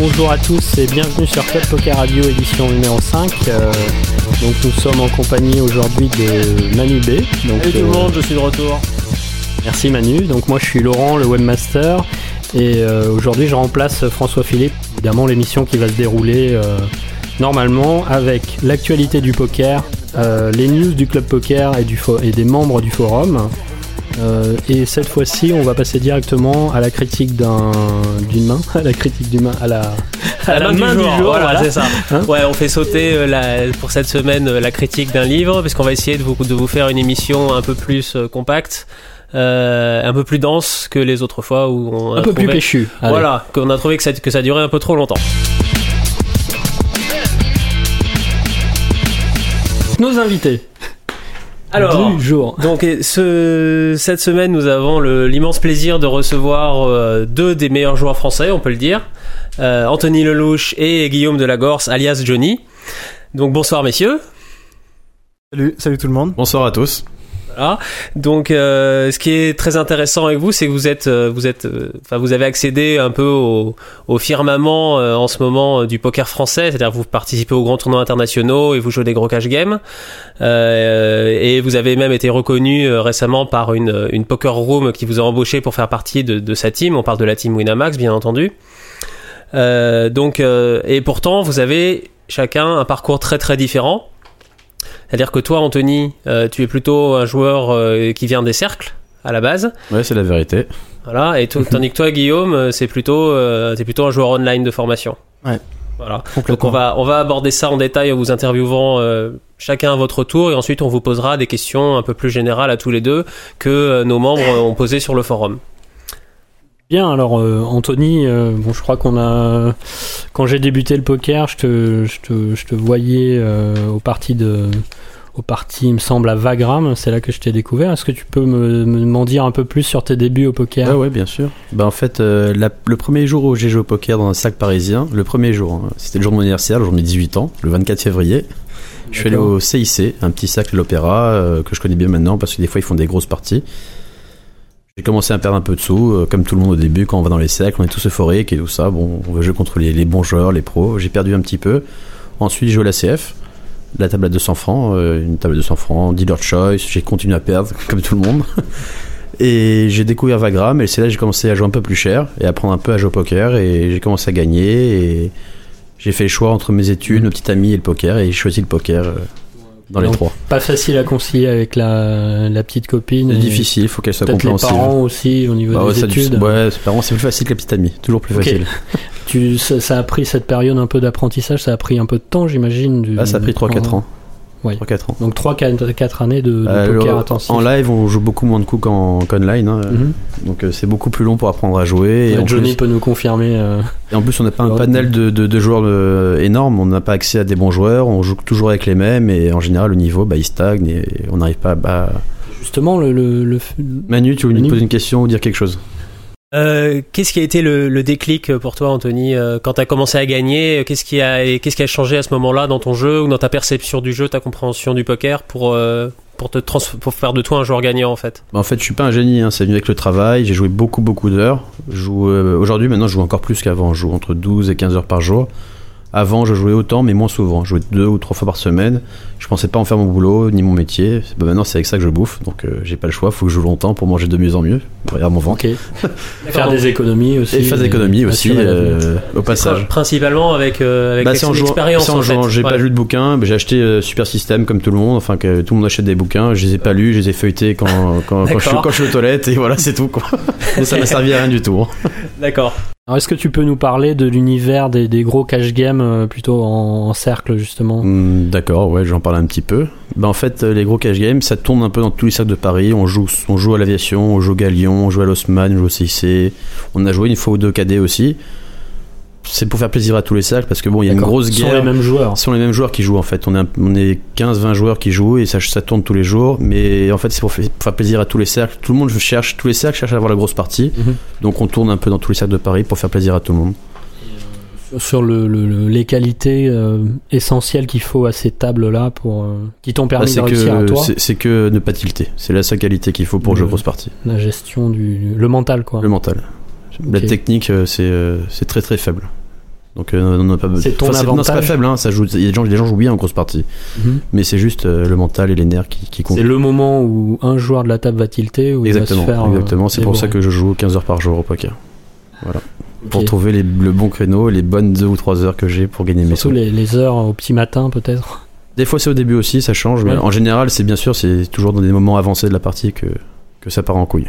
bonjour à tous et bienvenue sur Club Poker Radio édition numéro 5. Euh, donc nous sommes en compagnie aujourd'hui de Manu B. Donc, Salut tout le monde, je suis de retour. Merci Manu. Donc moi je suis Laurent, le webmaster. Et euh, aujourd'hui je remplace François Philippe. Évidemment l'émission qui va se dérouler euh, normalement avec l'actualité du poker, les news du club poker et, du et des membres du forum. Euh, et cette fois-ci, on va passer directement à la critique d'une main, à la critique d'une main, à la, à la, main, du jour. voilà, c'est ça. Hein ouais, on fait sauter euh, la, pour cette semaine euh, la critique d'un livre, parce qu'on va essayer de vous, de vous faire une émission un peu plus compacte. un peu plus dense que les autres fois où on un peu plus péchu. Voilà, qu'on a trouvé que ça, que ça durait un peu trop longtemps. Nos invités. Alors, donc ce, cette semaine, nous avons l'immense plaisir de recevoir euh, deux des meilleurs joueurs français, on peut le dire, euh, Anthony Lelouch et Guillaume Delagorce, alias Johnny. Donc bonsoir messieurs. Salut, salut tout le monde. Bonsoir à tous. Donc, euh, ce qui est très intéressant avec vous, c'est que vous êtes, euh, vous êtes, euh, enfin, vous avez accédé un peu au, firmament en ce moment du poker français, c'est-à-dire vous participez aux grands tournois internationaux et vous jouez des gros cash games. et vous avez même été reconnu récemment par une, une poker room qui vous a embauché pour faire partie de, de sa team. On parle de la team Winamax, bien entendu. donc, et pourtant, vous avez chacun un parcours très très différent. C'est-à-dire que toi, Anthony, euh, tu es plutôt un joueur euh, qui vient des cercles à la base. Ouais, c'est la vérité. Voilà, et tandis que toi, Guillaume, euh, c'est plutôt, es plutôt un joueur online de formation. Ouais. Voilà. Donc on va, on va aborder ça en détail en vous interviewant chacun à votre tour et ensuite on vous posera des questions un peu plus générales à tous les deux que nos membres ont posées sur le forum. Bien, alors euh, Anthony, euh, bon, je crois qu'on a. Quand j'ai débuté le poker, je te, je te, je te voyais euh, au parti de. Au parti, il me semble, à Vagram, c'est là que je t'ai découvert. Est-ce que tu peux me, m'en dire un peu plus sur tes débuts au poker? Ah ouais, bien sûr. Bah, en fait, le premier jour où j'ai joué au poker dans un sac parisien, le premier jour, hein, c'était le jour de mon anniversaire, le jour de mes 18 ans, le 24 février. Je suis allé au CIC, un petit sac de l'opéra que je connais bien maintenant parce que des fois ils font des grosses parties. J'ai commencé à perdre un peu de sous, euh, comme tout le monde au début, quand on va dans les cercles, on est tous euphoriques et tout ça. Bon, on veut jouer contre les, bons joueurs, les pros. J'ai perdu un petit peu. Ensuite, j'ai joué à la CF, la table à 200 francs, euh, une table à 200 francs, dealer choice. J'ai continué à perdre, comme tout le monde. Et j'ai découvert Vagram, et c'est là que j'ai commencé à jouer un peu plus cher et à apprendre un peu à jouer au poker. Et j'ai commencé à gagner. Et j'ai fait le choix entre mes études, nos petits amis et le poker, et j'ai choisi le poker. Dans les trois. Pas facile à concilier avec la, la petite copine. Difficile, il faut qu'elle soit compréhensive. les parents aussi au niveau bah des études. ouais, les parents c'est plus facile que la petite amie, toujours plus facile. tu, ça, a pris cette période un peu d'apprentissage, ça a pris un peu de temps j'imagine. Ah, ça a pris 3-4 ans. Ouais. 3-4 ans. Donc 3-4 années de, de euh, poker intensif. En live, on joue beaucoup moins de coups qu'en online. Hein. Mhm. Donc euh, c'est beaucoup plus long pour apprendre à jouer. Et Johnny peut nous confirmer. Euh, et en plus, on n'a pas un panel de, de, joueurs énorme. On n'a pas accès à des bons joueurs. On joue toujours avec les mêmes. Et en général, le niveau, bah, il stagne et on n'arrive pas à. Justement, le, le, Manu, tu voulais nous poser une question ou dire quelque chose? Euh, qu'est-ce qui a été le, déclic pour toi, Anthony, euh, quand tu as commencé à gagner? Qu'est-ce qui a, changé à ce moment-là dans ton jeu ou dans ta perception du jeu, ta compréhension du poker pour euh, pour te faire de toi un joueur gagnant en fait? Bah, En fait, je suis pas un génie. Hein, c'est venu avec le travail. J'ai joué beaucoup beaucoup d'heures. aujourd'hui, maintenant, je joue encore plus qu'avant. Je joue entre 12 et 15 heures par jour. Avant, je jouais autant, mais moins souvent. Je jouais deux ou trois fois par semaine. Je pensais pas en faire mon boulot ni mon métier. Bah, maintenant, c'est avec ça que je bouffe, donc euh, j'ai pas le choix. Faut que je joue longtemps pour manger de mieux en mieux. Regarde mon ventre. faire des économies aussi. Et faire des économies aussi, euh, au passage. Principalement avec, euh, avec bah, l'expérience. J'ai pas lu de bouquins. J'ai acheté Super System comme tout le monde. Enfin, que tout le monde achète des bouquins. Je les ai pas lus. Je les ai feuilletés quand, quand, quand, je, suis, quand je suis aux toilettes. Et voilà, c'est tout. Quoi. ça m'a servi à rien du tout. Hein. D'accord. Alors, est-ce que tu peux nous parler de l'univers des, gros cash games euh, plutôt en, cercle justement? Hmm, D'accord, ouais, j'en parle un petit peu. Ben, en fait, euh, les gros cash games, ça tourne un peu dans tous les cercles de Paris. On joue, on joue à l'aviation, on joue au Galion, on joue à l'Osman, on joue au CIC. On a joué une fois ou deux cadets aussi c'est pour faire plaisir à tous les cercles parce que bon, il y a une grosse guerre. Ce sont les mêmes joueurs. Ce sont les mêmes joueurs qui jouent en fait. On est, on est 15-20 joueurs qui jouent et ça, ça tourne tous les jours. Mais en fait, c'est pour, faire plaisir à tous les cercles. Tout le monde cherche, tous les cercles cherchent à avoir la grosse partie. Mhm. Donc on tourne un peu dans tous les cercles de Paris pour faire plaisir à tout le monde. Euh, sur le, les qualités euh, essentielles qu'il faut à ces tables-là pour euh, qui t'ont permis bah, de réussir à toi C'est que ne pas tilter. C'est la seule qualité qu'il faut pour jouer grosse partie. La gestion du le mental quoi. Le mental. La technique, c'est très très faible. Donc euh, on n'a pas C'est ton enfin, c'est pas avantage. faible, hein, ça joue. il y a des gens, les gens jouent bien en grosse partie, mais c'est juste euh, le mental et les nerfs qui, qui comptent. C'est le moment où un joueur de la table va tilter ou Exactement, il va se faire. euh, exactement. C'est pour ça que je joue 15 heures par jour au poker. Pour Ok. trouver les- le bon créneau, les bonnes 2 ou 3 heures que j'ai pour gagner mes Surtout sous. les, les heures au petit matin peut-être. Des fois c'est au début aussi, ça change, mais en général c'est bien sûr, c'est toujours dans des moments avancés de la partie que, que ça part en couille.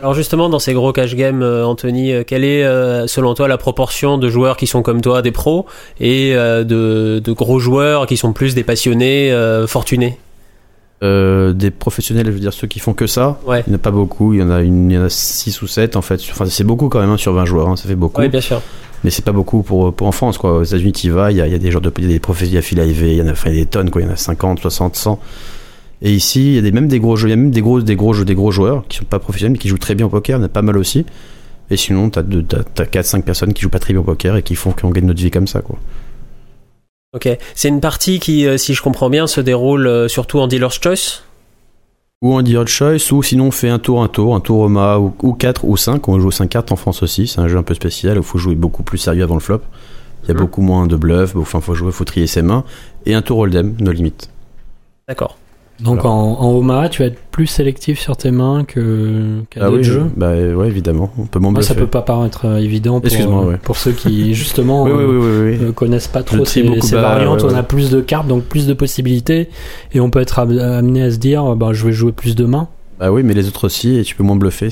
Alors justement, dans ces gros cash games, euh, Anthony, euh, quelle est euh, selon toi la proportion de joueurs qui sont comme toi, des pros, et de, de gros joueurs qui sont plus des passionnés, fortunés? Euh, des professionnels, je veux dire ceux qui font que ça, Ouais. il n'y en a pas beaucoup, il y en a, une, il y en a 6 ou 7 en fait. Enfin c'est beaucoup quand même hein, sur 20 joueurs, hein, ça fait beaucoup. Oui, bien sûr. Mais c'est pas beaucoup pour, pour en France, quoi. Aux États-Unis, tu vas, il y a, il y a des genres de, il y a des professionnels, il y a Phil Ivey, il y en a, enfin, il y a des tonnes, quoi. Il y en a 50, 60, 100. Et ici, il y a des, même des gros jeux, il y a même des gros, des gros jeux, des gros joueurs qui sont pas professionnels, mais qui jouent très bien au poker, il y en a pas mal aussi. Et sinon, t'as, deux- t'as, t'as 4, 5 personnes qui jouent pas très bien au poker et qui font qu'on gagne notre vie comme ça, quoi. Ok. C'est une partie qui, euh, si je comprends bien, se déroule euh, surtout en dealer's choice? Ou en deal choice, ou sinon on fait un tour, un tour, un tour au mât, ou, ou 4 ou 5. On joue 5 cartes en France aussi, c'est un jeu un peu spécial où il faut jouer beaucoup plus sérieux avant le flop. Il y a Mhm. beaucoup moins de bluff, enfin faut jouer, faut trier ses mains. Et un tour hold'em, no limite. D'accord. Donc en, en Omaha, tu vas être plus sélectif sur tes mains que qu'à Ah d'autres oui, jeux. bah ouais, évidemment. On peut Moi, ça peut pas paraître euh, évident pour, euh, ouais. pour ceux qui justement Oui, oui, euh, connaissent pas trop ces, bah, variantes. ouais, On a plus de cartes, donc plus de possibilités, et on peut être am- amené à se dire, bah, je vais jouer plus de mains. Bah oui, mais les autres aussi, et tu peux moins bluffer,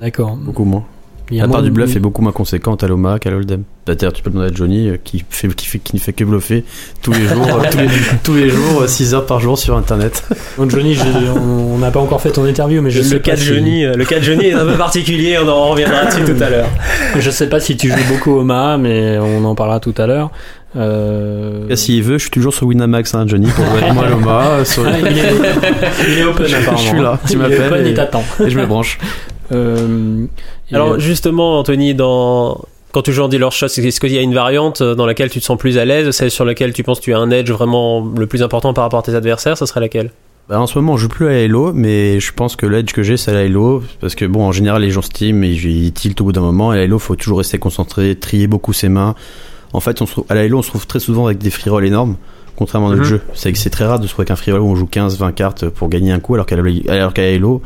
D'accord. beaucoup moins. Il y a La part moins du bluff est beaucoup moins conséquente à l'Oma qu'à l'Hold'em. D'ailleurs, tu peux demander à Johnny euh, qui, fait, qui, fait, qui ne fait que bluffer tous les jours, euh, tous, les, tous les jours, 6 heures par jour sur internet. Donc Johnny, je- on n'a pas encore fait ton interview, mais je le sais cas pas de si- Johnny, euh, le cas de Johnny est un peu particulier. On en reviendra dessus tout à l'heure. Je sais pas si tu joues beaucoup au Omaha, mais on en parlera tout à l'heure. Euh... Et S'il veut, je suis toujours sur Winamax, hein, Johnny, pour jouer avec moi l'Oma. euh, sur- il, est, il est open Je- je apparemment. suis là, tu il est m'appelles open, et- il t'attend. et je me branche. Euh, et- Alors justement, Anthony, dans quand tu joues en dealer's choice, est-ce qu'il y a une variante euh, dans laquelle tu te sens plus à l'aise, celle sur laquelle tu penses que tu as un edge vraiment le plus important par rapport à tes adversaires, ce serait laquelle? Bah, en ce moment, je joue plus à Halo, mais je pense que l'edge que j'ai, c'est à la Halo. Parce que, bon, en général, les gens Steam, ils, ils tiltent au bout d'un moment. Et à Halo, faut toujours rester concentré, trier beaucoup ses mains. En fait, on se trouve, à la Halo, on se trouve très souvent avec des free rolls énormes. Contrairement à notre Mhm. jeu. C'est que c'est très rare de se trouver avec un free roll où on joue 15, 20 cartes pour gagner un coup, alors qu'à la- alors qu'à Halo,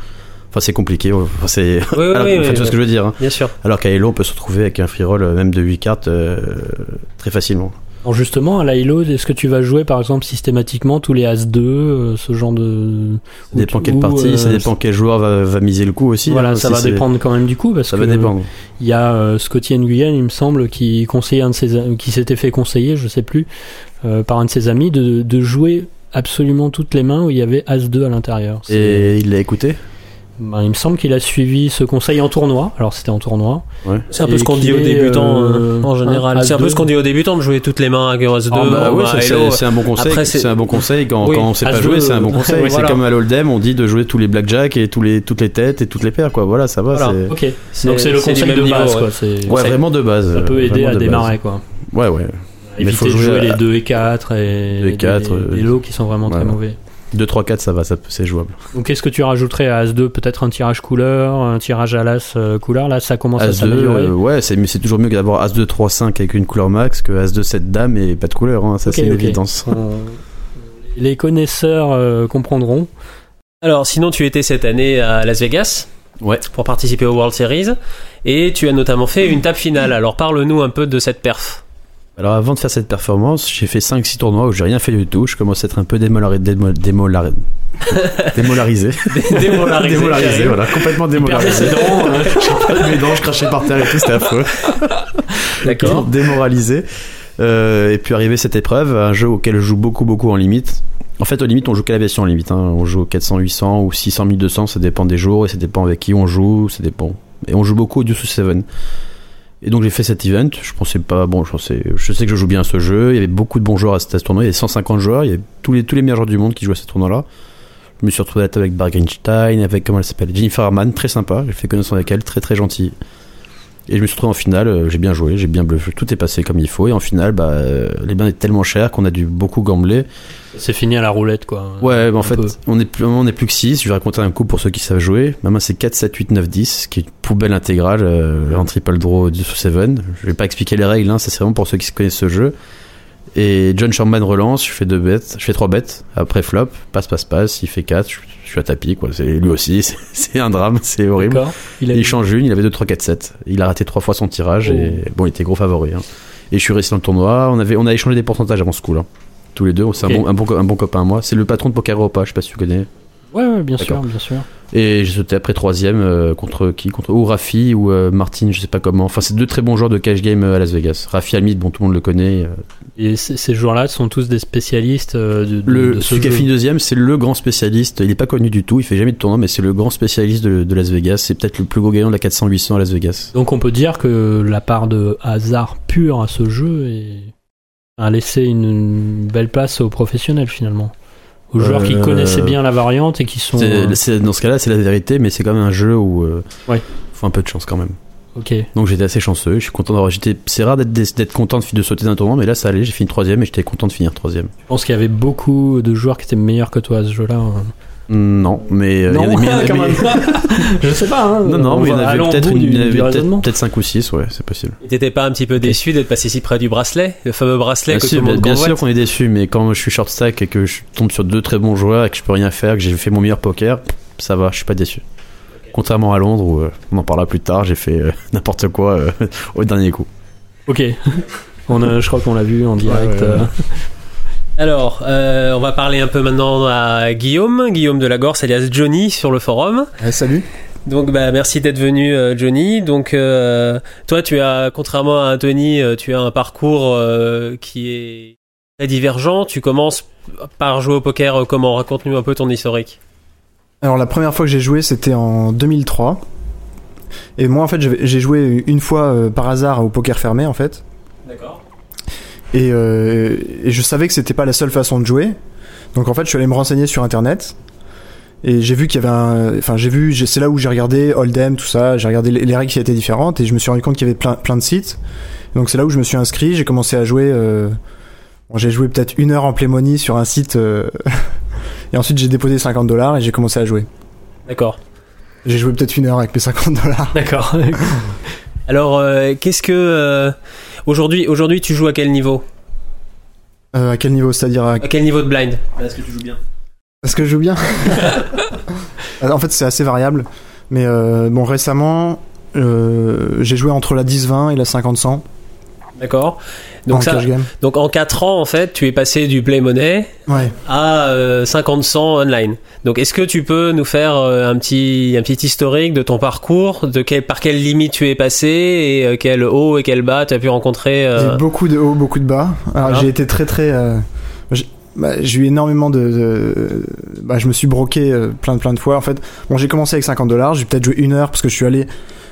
enfin, c'est compliqué. Enfin, c'est, Oui, Alors, ce que je veux dire, hein. Bien sûr. Alors qu'à Halo, on peut se retrouver avec un free roll même de 8 cartes euh, très facilement. Alors justement, à la Hilo, est-ce que tu vas jouer par exemple systématiquement tous les As-2, euh, ce genre de. Ça dépend quelle partie, ça euh, dépend quel joueur va, va miser le coup aussi. Voilà, hein, ça si va dépendre quand même du coup, parce Ça que va dépendre. il y a euh, Scotty Nguyen, il me semble, qui conseillait un de ses, qui s'était fait conseiller, je sais plus, par un de ses amis, de, de jouer absolument toutes les mains où il y avait As-2 à l'intérieur. Et il l'a écouté? Ben, il me semble qu'il a suivi ce conseil en tournoi. Alors c'était en tournoi. Ouais. C'est un peu Et ce qu'on dit aux débutants euh, euh, en général. C'est un peu As2. ce qu'on dit aux débutants de jouer toutes les mains avec As 2 Ah, bah oui, c'est- un bon conseil. C'est- un bon conseil quand, Oui, quand on sait pas As-2, jouer, c'est un bon conseil. c'est voilà. comme à l'Oldem, on dit de jouer tous les blackjack et tous les toutes les têtes et toutes les paires, quoi. Voilà, ça va. Voilà. Donc c'est le conseil de niveau, base, ouais. quoi. Vraiment de base. Ça peut aider à démarrer, quoi. Ouais, ouais. Éviter faut de jouer à- les 2 et 4 et Les euh, lots qui sont vraiment très mauvais. 2, 3, 4, ça va, ça c'est jouable. Donc qu'est-ce que tu rajouterais à As-2 Peut-être un tirage couleur, un tirage à l'As euh, couleur? Là, ça commence à As-2, s'améliorer. euh, ouais, c'est mais c'est toujours mieux d'avoir As-2, 3, 5 avec une couleur max que As-2, 7 dame et pas de couleur. hein. Ça, Ok, c'est une ok. évidence. On- Les connaisseurs euh, comprendront. Alors, sinon, tu étais cette année à Las Vegas. Ouais. Pour participer au World Series. Et tu as notamment fait une table finale. Alors, parle-nous un peu de cette perf. Alors avant de faire cette performance, j'ai fait 5-6 tournois où j'ai rien fait du tout. Je commence à être un peu démolari- démo- démolari- démolarisé. Démolarisé. démolarisé, voilà, complètement démolarisé. Perdu mes dents, je crachais par terre et tout, c'était affreux. D'accord. Démoralisé. Euh, et puis arrivé cette épreuve, un jeu auquel je joue beaucoup, beaucoup en limite. En fait, au limite, on joue qu'à la version en limite. Hein. On joue au 400, 800 ou 600, 1200, ça dépend des jours et ça dépend avec qui on joue, ça dépend. Et on joue beaucoup au Deuce 7. Et donc j'ai fait cet event. Je pensais pas, bon, je pensais, je sais que je joue bien à ce jeu. Il y avait beaucoup de bons joueurs à ce, tournoi. Il y avait 150 joueurs. Il y avait tous les, meilleurs joueurs du monde qui jouaient à ce tournoi-là. Je me suis retrouvé à la table avec Bargenstein, avec comment elle s'appelle, Jennifer Harman, très sympa. J'ai fait connaissance avec elle, très très gentille. Et je me suis retrouvé en finale, euh, j'ai bien joué, j'ai bien bluffé, tout est passé comme il faut. Et en finale, bah, euh, les bains étaient tellement chers qu'on a dû beaucoup gambler. C'est fini à la roulette, quoi. Ouais, bah, en fait, peu. on est, plus, on est plus que 6. Je vais raconter un coup pour ceux qui savent jouer. Ma main, c'est 4, 7, 8, 9, 10, qui est une poubelle intégrale euh, en triple draw du 7. Je vais pas expliquer les règles, hein, ça c'est vraiment pour ceux qui connaissent ce jeu. Et John Sherman relance, je fais deux bêtes, je fais trois bêtes, après flop, passe, passe, passe, il fait 4, je, je suis à tapis, quoi. C'est lui aussi, c'est- un drame, c'est horrible. Il change une, il avait 2, 3, 4, 7. Il a raté trois fois son tirage et bon, il était gros favori. hein. Et je suis resté dans le tournoi. On, avait, on a échangé des pourcentages avant ce coup-là. Tous les deux, c'est un, bon, un, bon, co- un bon copain à moi. C'est le patron de Poker Europa, je sais pas si tu connais. Ouais, ouais, bien sûr, bien sûr. Et j'ai sauté après troisième euh, contre qui? Contre ou Rafi ou euh, Martin, je sais pas comment. Enfin, c'est deux très bons joueurs de cash game euh, à Las Vegas. Rafi Almid, bon, tout le monde le connaît. euh. Et ces joueurs-là sont tous des spécialistes euh, de, de- Le, de ce celui qui a fini deuxième, c'est le grand spécialiste. Il est pas connu du tout, il fait jamais de tournoi, mais c'est le grand spécialiste de, de Las Vegas. C'est peut-être le plus gros gagnant de la 400-800 à Las Vegas. Donc on peut dire que la part de hasard pur à ce jeu est... a laissé une, une belle place aux professionnels finalement. Aux joueurs qui Euh, connaissaient bien la variante et qui sont... Euh, dans ce cas-là, c'est la vérité, mais c'est quand même un jeu où euh, Ouais. faut un peu de chance quand même. Ok. Donc j'étais assez chanceux. Je suis content d'avoir. C'est rare d'être d'être content de, de sauter d'un tournoi, mais là ça allait. J'ai fini troisième et j'étais content de finir troisième. Je pense qu'il y avait beaucoup de joueurs qui étaient meilleurs que toi à ce jeu-là. hein. Non, mais euh, il y en a- mais il y en a- quand mais- même pas. Je sais pas. Hein. Non, non, mais il y en avait peut-être avait peut-être 5 ou 6, ouais, c'est possible. Et T'étais pas un petit peu déçu d'être passé si près du bracelet, le fameux bracelet Bien que sûr, tout le monde bien sûr qu'on est déçu, mais quand je suis short stack et que je tombe sur deux très bons joueurs et que je peux rien faire, que j'ai fait mon meilleur poker, ça va, je suis pas déçu. Contrairement à Londres où euh, on en parlera plus tard, j'ai fait euh, n'importe quoi euh, au dernier coup. Ok. On a, je crois qu'on l'a vu en direct. ouais, ouais. euh. Alors, euh, on va parler un peu maintenant à Guillaume, Guillaume de la Gorse, alias Johnny, sur le forum. salut. Donc, bah, merci d'être venu, euh, Johnny. Donc, euh, toi, tu as, contrairement à Anthony, euh, tu as un parcours euh, qui est très divergent. Tu commences par jouer au poker. euh, Comment? Raconte-nous un peu ton historique. Alors la première fois que j'ai joué, c'était en 2003. Et moi, en fait, j'ai joué une fois euh, par hasard au poker fermé, en fait. D'accord. Et, euh, et je savais que c'était pas la seule façon de jouer. Donc en fait, je suis allé me renseigner sur internet. Et j'ai vu qu'il y avait un. Enfin, j'ai vu. C'est là où j'ai regardé Hold'em, tout ça. J'ai regardé les, les règles qui étaient différentes. Et je me suis rendu compte qu'il y avait plein, plein de sites. Donc c'est là où je me suis inscrit. J'ai commencé à jouer. euh, bon, j'ai joué peut-être une heure en Play Money sur un site. euh, et ensuite, j'ai déposé 50 dollars et j'ai commencé à jouer. D'accord. J'ai joué peut-être une heure avec mes 50 dollars. D'accord. Alors, euh, qu'est-ce que euh, aujourd'hui, aujourd'hui, tu joues à quel niveau Euh, à quel niveau C'est-à-dire à... À quel niveau de blind Est-ce que tu joues bien Est-ce que je joue bien En fait, c'est assez variable. Mais euh, bon, récemment, euh, j'ai joué entre la 10-20 et la 50-100 D'accord. en Donc ça, cash game. donc en 4 ans en fait, tu es passé du play money Ouais. à euh, 50-100 online. Donc est-ce que tu peux nous faire euh, un petit un petit historique de ton parcours, de quel, par quelle limite tu es passé et euh, quel haut et quel bas tu as pu rencontrer euh, J'ai beaucoup de hauts, beaucoup de bas. Alors, j'ai été très très. euh, j'ai bah, j'ai eu énormément de. de- bah, je me suis broqué euh, plein plein de fois. En fait, bon, j'ai commencé avec 50 dollars. J'ai peut-être joué une heure parce que je suis allé.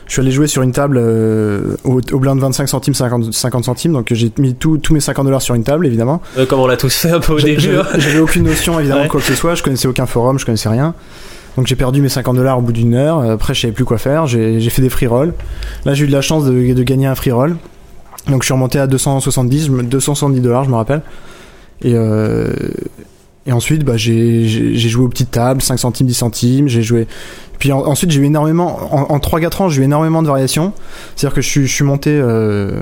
Je suis allé jouer sur une table euh, au, au blind 25 centimes, 50, 50 centimes. Donc j'ai mis tout- tous mes 50 dollars sur une table, évidemment. euh, comme on l'a tous fait un peu au début. hein. J'avais aucune notion évidemment Ouais. quoi que ce soit. Je connaissais aucun forum, je connaissais rien. Donc j'ai perdu mes 50 dollars au bout d'une heure. Après, je savais plus quoi faire. J'ai j'ai fait des free rolls. Là, j'ai eu de la chance de, de gagner un free roll. Donc je suis remonté à 270, je me- 270 dollars, je me rappelle. Et euh, et ensuite, bah, j'ai joué aux petites tables, 5 centimes, 10 centimes. J'ai joué. Puis en- ensuite, j'ai eu énormément. En, en 3-4 ans, j'ai eu énormément de variations. C'est-à-dire que je suis, je suis monté. Euh,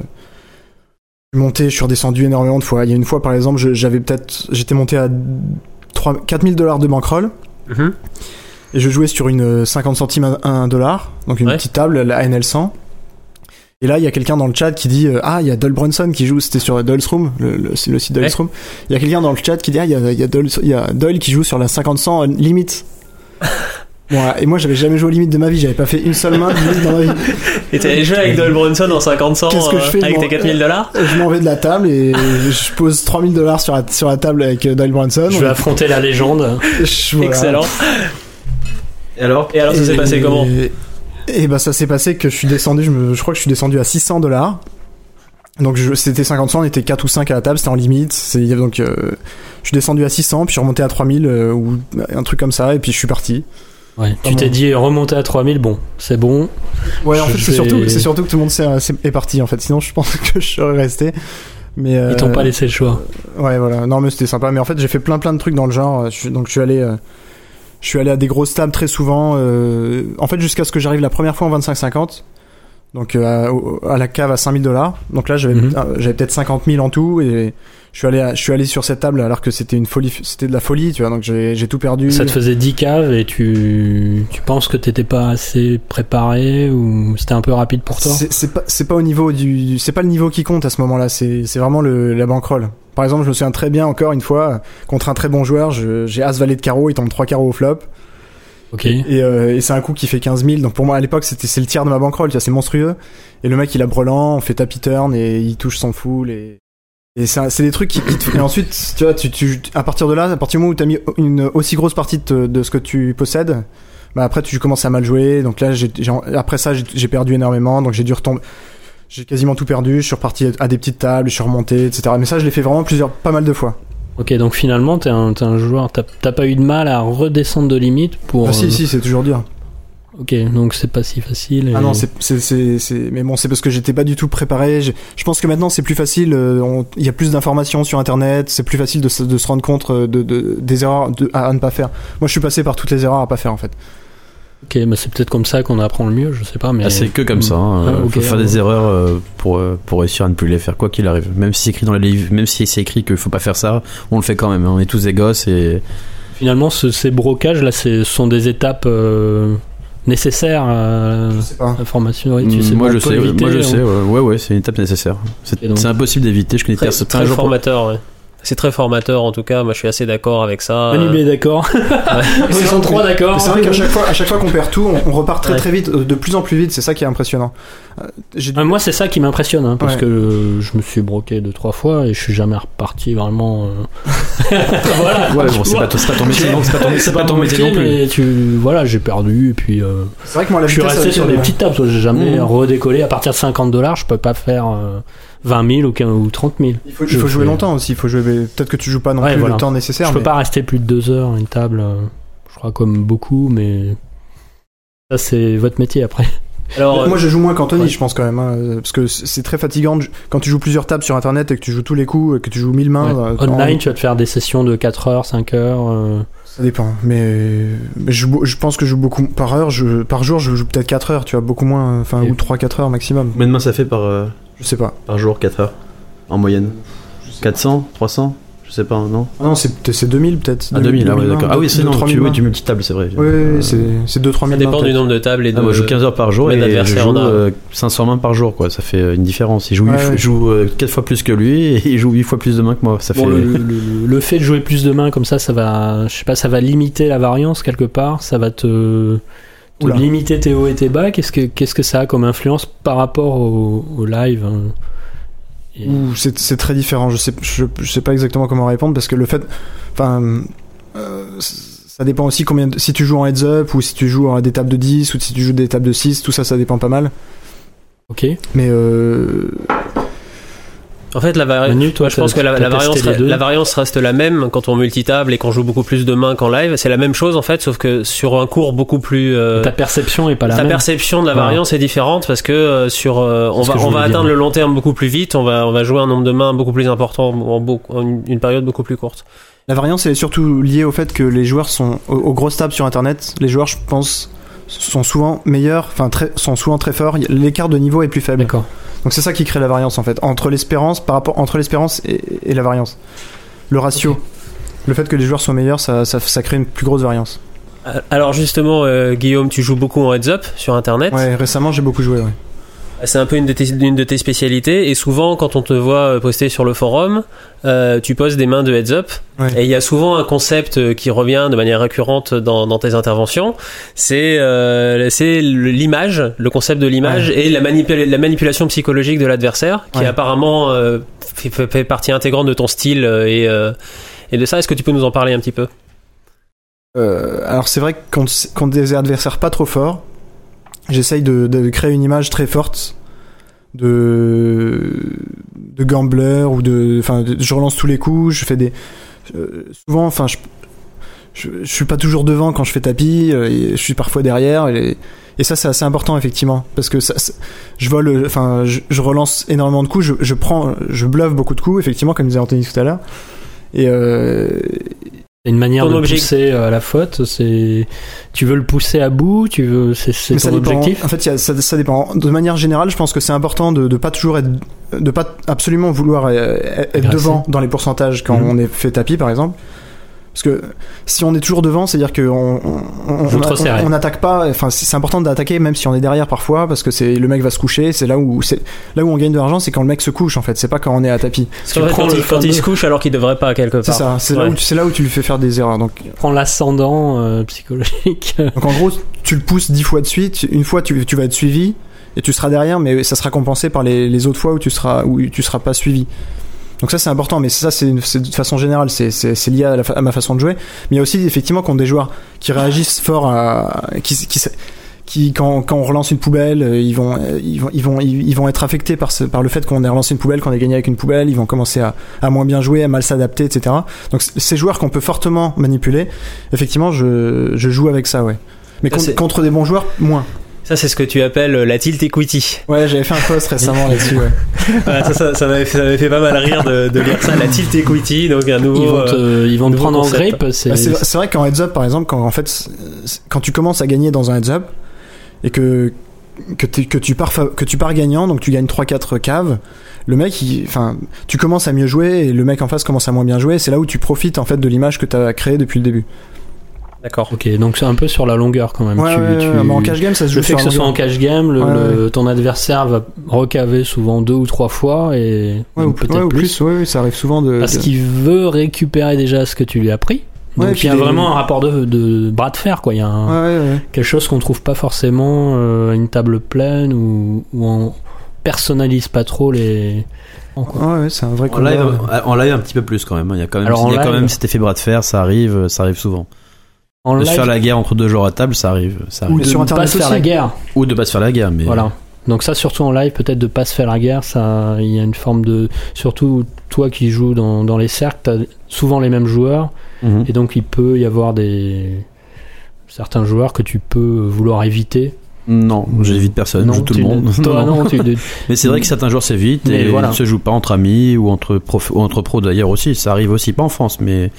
je suis monté, je suis redescendu énormément de fois. Il y a une fois, par exemple, j'avais peut-être. J'étais monté à 3, 4000 dollars de bankroll. Mhm. Et je jouais sur une euh, 50 centimes à 1 dollar, donc une Ouais. petite table, la NL100. Et là, il y a quelqu'un dans le chat qui dit euh, Ah, il y a Doyle Brunson qui joue, c'était sur Doyle's Room, le, le, c'est le site Doyle's Ouais. Room. Il y a quelqu'un dans le chat qui dit Ah, il y a, y, a Doyle, il y a Doyle qui joue sur la 50-100 limite. Voilà. Et moi, j'avais jamais joué au limite de ma vie, j'avais pas fait une seule main de limite dans ma vie. Et t'as joué avec Doyle Brunson en 50-100 Qu'est-ce que je euh, avec bon, tes 4000 dollars Je m'en vais de la table et je pose 3000 dollars sur la, sur la table avec euh, Doyle Brunson. Je vais affronter la légende. Je- voilà. Excellent. Et alors Et alors ça s'est passé comment? Et, bah ça s'est passé que je suis descendu, je, me, je crois que je suis descendu à 600 dollars. Donc c'était 50 cents, on était 4 ou 5 à la table, c'était en limite. Donc euh, je suis descendu à 600, puis je suis remonté à 3000 euh, ou un truc comme ça, et puis je suis parti. Ouais, tu t'es bon. dit remonter à 3000, bon, c'est bon. Ouais, en fait, c'est surtout, c'est surtout que tout le monde s'est- est parti, en fait. Sinon, je pense que je serais resté. Mais, euh, Ils t'ont pas laissé le choix. Ouais, voilà. Non, mais c'était sympa. Mais en fait, j'ai fait plein plein de trucs dans le genre. Je donc, je suis allé, euh, je suis allé à des grosses tables très souvent. euh, en fait, jusqu'à ce que j'arrive la première fois en 25-50. Donc, euh, à, à la cave à 5000 dollars. Donc là, j'avais, Mhm. euh, j'avais peut-être 50 000 en tout. Et je suis allé, à- je suis allé sur cette table alors que c'était une folie, c'était de la folie, tu vois. Donc, j'ai, tout perdu. Ça te faisait 10 caves et tu, tu penses que t'étais pas assez préparé ou c'était un peu rapide pour toi? C'est c'est pas, c'est pas au niveau du, c'est pas le niveau qui compte à ce moment-là. C'est, c'est vraiment le, la bankroll. Par exemple, je me souviens très bien encore une fois contre un très bon joueur, j'ai as valet de carreau, il tombe trois carreaux au flop. Ok. Et, euh, et c'est un coup qui fait 15 000. Donc pour moi à l'époque c'était c'est le tiers de ma bankroll, c'est monstrueux. Et le mec il a brelan, on fait tapis turn et il touche son full et et c'est un- c'est des trucs qui, qui te- et ensuite tu vois tu, tu à partir de là à partir du moment où t'as mis une aussi grosse partie de, de ce que tu possèdes bah après tu commences à mal jouer donc là j'ai après ça j'ai perdu énormément donc j'ai dû retomber j'ai quasiment tout perdu je suis reparti à des petites tables je suis remonté etc mais ça je l'ai fait vraiment plusieurs pas mal de fois Ok, donc finalement, t'es un, joueur, t'as pas eu de mal à redescendre de limite pour. ah, si euh, si c'est toujours dur Ok, donc c'est pas si facile. et- Ah non, c'est, mais bon, c'est parce que j'étais pas du tout préparé. Je, je pense que maintenant c'est plus facile. euh, on- Il y a plus d'informations sur Internet. C'est plus facile de, se- de se rendre compte euh, de, de- des erreurs de, à, à ne pas faire. Moi, je suis passé par toutes les erreurs à pas faire en fait. Ok, mais c'est peut-être comme ça qu'on apprend le mieux, je sais pas, mais. Ah, c'est que comme ça. Hein. Ah, faut faire ouais. des erreurs euh, pour, euh, pour réussir à ne plus les faire, quoi qu'il arrive. Même si c'est écrit dans les livres, même si c'est écrit qu'il faut pas faire ça, on le fait quand même. hein. On est tous des gosses et Finalement, ce- ces brocages là, ce sont des étapes euh, nécessaires à la formation. Tu sais moi je peut sais, éviter, moi je sais, ouais, ouais, ouais, c'est une étape nécessaire. C'est impossible d'éviter. Je connais Très, personne. très un jour pour- formateur, ouais. C'est très formateur en tout cas, moi je suis assez d'accord avec ça. Manu B est d'accord. Ils sont trois d'accord. C'est vrai qu'à chaque fois, à chaque fois qu'on perd tout, on, on repart très Ouais. très vite, de plus en plus vite. C'est ça qui est impressionnant. Euh, Ah, moi, c'est ça qui m'impressionne, hein, parce Ouais. que euh, je me suis broqué deux trois fois et je suis jamais reparti vraiment. euh, voilà. Ouais, bon, c'est pas, c'est pas ton métier, c'est pas pas ton métier non plus. Mais tu, voilà, j'ai perdu et puis. euh, C'est vrai que moi la je suis resté sur des petites tables. J'ai jamais Mhm. redécollé à partir de 50 dollars. Je peux pas faire euh, 20 000 ou, 15 ou 30 000. Il faut, il Je faut jouer fais- longtemps aussi. Il faut jouer. Peut-être que tu joues pas non Ouais, plus voilà. le temps nécessaire. Je peux mais- pas rester plus de deux heures à une table. euh, je crois comme beaucoup, mais ça c'est votre métier après. Alors, euh, Moi, je joue moins qu'Anthony, ouais. je pense quand même, hein, parce que c'est très fatigant de- quand tu joues plusieurs tables sur Internet et que tu joues tous les coups et que tu joues 1000 mains. Ouais. euh, en- Online, tu vas te faire des sessions de 4 heures, 5 heures. euh, Ça dépend, mais, mais je, je pense que je joue beaucoup par heure. Je, par jour, je joue peut-être 4 heures, tu vois, beaucoup moins, enfin Et- ou 3-4 heures maximum. Combien de mains ça fait par, euh, Je sais pas. par jour 4 heures En moyenne 400 300 Je sais pas, non Ah non, c'est c'est 2000 peut-être. Ah 2000, ah ouais, d'accord. Ah oui, c'est non, tu, 3000 oui, tu multitable, c'est vrai. Oui, oui, oui, c'est c'est 2-3 ça 000 dépend mains, du peut-être. nombre de tables et de. Ah, moi, je joue 15 heures par jour combien et je joue euh, 500 mains par jour, quoi. Ça fait euh, une différence. Il joue, Ouais, huit fois- ouais. je joue 4 fois plus que lui et il joue 8 fois plus de mains que moi. Ça Bon, fait. le, le- le- le fait de jouer plus de mains comme ça, ça va, je sais pas, ça va limiter la variance quelque part. Ça va te, Oula. limiter tes hauts et tes bas. Qu'est-ce que, qu'est-ce que ça a comme influence par rapport au, au live hein Et- c'est c'est très différent. Je sais, je, je sais pas exactement comment répondre parce que le fait, enfin, euh, ça dépend aussi combien. de- si tu joues en heads up ou si tu joues à des tables de 10 ou si tu joues des tables de 6, tout ça, ça dépend pas mal. Ok. Mais euh, En fait, la vari- Manu, toi, moi, je pense que la, variance, la variance reste la même quand on multitable et qu'on joue beaucoup plus de mains qu'en live. C'est la même chose en fait, sauf que sur un cours beaucoup plus. euh, Ta perception est pas la ta même. perception de la variance est différente parce que euh, sur euh, on va on va dire. atteindre le long terme beaucoup plus vite, on va on va jouer un nombre de mains beaucoup plus important en, beaucoup- en une, une période beaucoup plus courte. la variance elle est surtout liée au fait que les joueurs sont aux, aux grosses tables sur Internet. Les joueurs, je pense, sont souvent meilleurs, enfin très, sont souvent très forts. L'écart de niveau est plus faible. D'accord. Donc c'est ça qui crée la variance en fait entre l'espérance par rapport entre l'espérance et, et la variance. Le ratio. Le fait que les joueurs soient meilleurs, ça, ça, ça crée une plus grosse variance. Euh, Alors justement, euh, Guillaume, tu joues beaucoup en heads up sur Internet. Ouais, récemment j'ai beaucoup joué. Ouais. C'est un peu une de, tes, une de tes spécialités. Et souvent, quand on te voit euh, poster sur le forum, euh, tu poses des mains de heads up. Ouais. Et il y a souvent un concept euh, qui revient de manière récurrente dans, dans tes interventions. C'est euh, l'image, le concept de l'image et la, manipula- la manipulation psychologique de l'adversaire, qui Ouais. apparemment euh, fait, partie intégrante de ton style et, et de ça. Est-ce que tu peux nous en parler un petit peu? Alors c'est vrai que contre, contre des adversaires pas trop forts, j'essaye de, créer une image très forte de de gambler ou de enfin je relance tous les coups, je fais des euh, souvent enfin je je, suis pas toujours devant quand je fais tapis, euh, je suis parfois derrière. Et, ça, c'est assez important effectivement, parce que je vole, enfin, je, relance énormément de coups, je, je prends, je bluffe beaucoup de coups, effectivement, comme disait Anthony tout à l'heure. Et euh, une manière Ton de objectif- pousser euh, à la faute. C'est, tu veux le pousser à bout. Tu veux, c'est, ça ton dépend. objectif? En fait, il y a- ça, ça dépend. De manière générale, je pense que c'est important de, de pas toujours être, de pas absolument vouloir euh, être devant dans les pourcentages quand Mhm. on est fait tapis, par exemple. Parce que si on est toujours devant, c'est-à-dire qu'on on, on, Vous on- te resserrez. on attaque pas. Enfin, c'est important d'attaquer même si on est derrière parfois, parce que c'est le mec va se coucher. C'est là où c'est là où on gagne de l'argent, c'est quand le mec se couche en fait. C'est pas quand on est à tapis. Parce prends quand, le il, quand il se couche alors qu'il devrait pas quelque part. C'est ça. C'est là où tu- c'est là où tu lui fais faire des erreurs. Donc Prends l'ascendant euh, psychologique. Donc en gros, tu le pousses dix fois de suite. Une fois, tu, tu vas être suivi et tu seras derrière, mais ça sera compensé par les, les autres fois où tu seras où tu seras pas suivi. Donc ça c'est important, mais ça c'est de façon générale, c'est- lié à, la fa- à ma façon de jouer. Mais il y a aussi effectivement quand des joueurs qui réagissent fort à qui, qui, qui quand, quand on relance une poubelle, euh, ils vont euh, ils vont ils vont ils, vont être affectés par ce, par le fait qu'on ait relancé une poubelle, qu'on ait gagné avec une poubelle, ils vont commencer à, à moins bien jouer, à mal s'adapter, etc. Donc ces joueurs qu'on peut fortement manipuler, effectivement je, je joue avec ça, ouais. Mais contre des bons joueurs, moins. Ça, c'est ce que tu appelles euh, la tilt equity. Ouais, j'avais fait un post récemment là-dessus, ouais. Ouais, ça, ça, ça m'avait fait, ça m'avait fait pas mal rire de, de lire ça, la tilt equity, donc un nouveau. Ils vont te, euh, ils vont te prendre en grippe. C'est, Bah, c'est c'est vrai qu'en heads up, par exemple, quand en fait, quand tu commences à gagner dans un heads up et que que, tu pars que tu pars gagnant, donc tu gagnes 3-4 caves, le mec, enfin, tu commences à mieux jouer et le mec en face commence à moins bien jouer. C'est là où tu profites en fait de l'image que tu as créée depuis le début. D'accord. Ok, donc c'est un peu sur la longueur quand même. Ouais, Tu- ouais, tu- ouais, mais en cash game, ça se joue Le fait sur que ce soit en cash game, le, Ouais, le- ton adversaire va recaver souvent deux ou trois fois et Ouais, ou ou, peut-être ouais, ou plus. plus. ouais, ouais, ça arrive souvent de. Parce de- qu'il veut récupérer déjà ce que tu lui as pris. Ouais, Donc il y a les- vraiment un rapport de, de bras de fer, quoi. Il y a un- Ouais, ouais, ouais. quelque chose qu'on trouve pas forcément euh, à une table pleine ou où on personnalise pas trop les. quoi. Ouais, ouais, c'est un vrai En live, en live un petit peu plus quand même. hein. Il y a quand même, Alors, en il y a quand même cet effet bras de fer, ça arrive, ça arrive souvent. En De se live, faire la guerre entre deux joueurs à table, ça arrive, ça ou de sur Internet pas se faire la guerre. Ou de pas se faire la guerre, mais Voilà. Donc ça, surtout en live, peut-être de pas se faire la guerre, ça, il y a une forme de, surtout toi qui joues dans, dans les cercles, t'as souvent les mêmes joueurs, Mhm. et donc il peut y avoir des certains joueurs que tu peux vouloir éviter. Non, j'évite personne, je joue tout le monde. ne- Toi, non, tu- Mais c'est vrai que certains joueurs s'évitent et voilà. ne se jouent pas entre amis ou entre, prof, ou entre pros d'ailleurs aussi. Ça arrive aussi, pas en France, mais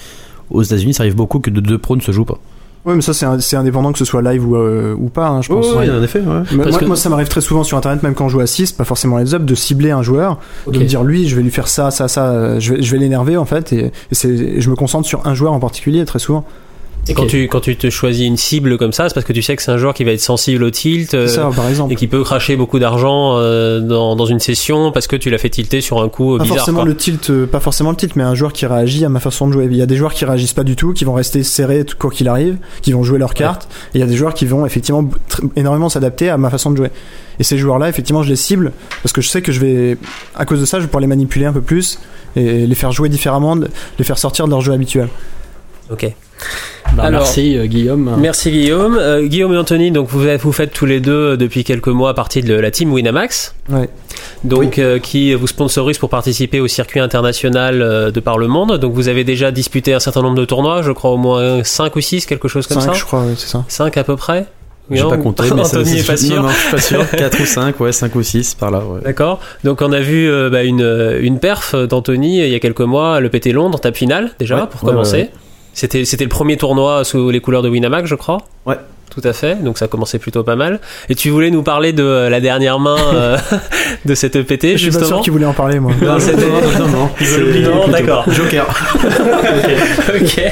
aux États-Unis, ça arrive beaucoup que de deux pros ne se jouent pas. Ouais, mais ça, c'est un- c'est indépendant que ce soit live ou, euh, ou pas, hein, je pense. oui, en effet, ouais. Moi, que- moi, ça m'arrive très souvent sur internet, même quand je joue à 6, pas forcément heads up, de cibler un joueur, de me dire lui, je vais lui faire ça, ça, ça, euh, je vais, je vais l'énerver en fait, et, et c'est- et je me concentre sur un joueur en particulier très souvent. Et quand tu, quand tu te choisis une cible comme ça, c'est parce que tu sais que c'est un joueur qui va être sensible au tilt. euh, ça, par exemple. et qui peut cracher beaucoup d'argent euh, dans, dans une session parce que tu l'as fait tilter sur un coup Pas bizarre. forcément quoi. le tilt, euh, pas forcément le tilt, mais un joueur qui réagit à ma façon de jouer. Il y a des joueurs qui réagissent pas du tout, qui vont rester serrés tout- quoi qu'il arrive, qui vont jouer leurs cartes, et il y a des joueurs qui vont effectivement énormément s'adapter à ma façon de jouer. Et ces joueurs-là, effectivement, je les cible parce que je sais que je vais, à cause de ça, je vais pouvoir les manipuler un peu plus et les faire jouer différemment, les faire sortir de leur jeu habituel. Ok. Bah, Alors- merci euh, Guillaume. Merci Guillaume. Euh, Guillaume et Anthony, donc vous, vous faites tous les deux euh, depuis quelques mois partie de la team Winamax, Ouais. donc euh, qui vous sponsorise pour participer au circuit international euh, de par le monde. Donc vous avez déjà disputé un certain nombre de tournois, je crois au moins 5 ou 6, quelque chose comme Cinq, ça. je crois, ouais, c'est ça. 5 à peu près. J'ai Non pas compté, mais ça, Anthony c'est- est pas sûr. Non, non, je suis pas sûr. 4 ou 5, ouais, 5 ou 6 par là, ouais. D'accord. Donc on a vu euh, bah, une, euh, une perf d'Anthony il y a quelques mois, le PT Londres, table finale déjà Ouais, pour ouais, commencer. C'était le premier tournoi sous les couleurs de Winamax, je crois? Ouais. Tout à fait. Donc ça commençait plutôt pas mal. Et tu voulais nous parler de euh, la dernière main euh, de cette EPT Je suis pas sûr justement. qu'ils voulaient en parler, moi. Non, non, non, Non, d'accord. Joker. ok,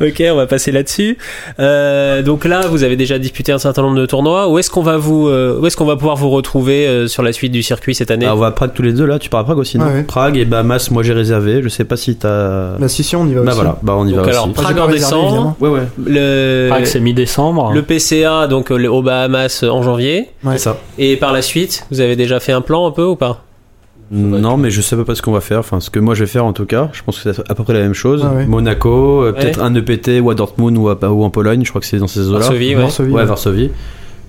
ok, on va passer là-dessus. Euh, donc là, vous avez déjà disputé un certain nombre de tournois. Où est-ce qu'on va vous, euh, où est-ce qu'on va pouvoir vous retrouver euh, sur la suite du circuit cette année? Ah, on va à Prague tous les deux là, tu pars à Prague aussi, non? Ouais, ouais. Prague et Bahamas, moi j'ai réservé, je sais pas si t'as. Bah, si, si, on y va Bah aussi. voilà, bah on y Donc va alors, aussi. Prague en décembre. Ouais, ouais, Le, Prague, c'est mi-décembre. le PCA, donc euh, aux Bahamas euh, en janvier. Ouais. c'est ça. Et par la suite, vous avez déjà fait un plan un peu ou pas? Non, mais je sais pas ce qu'on va faire. Enfin, ce que moi je vais faire en tout cas, je pense que c'est à peu près la même chose. Ah ouais. Monaco, euh, Ouais. peut-être un EPT ou à Dortmund ou, à- ou en Pologne, je crois que c'est dans ces eaux-là. Varsovie, ouais. Varsovie, Ouais, ouais. Varsovie.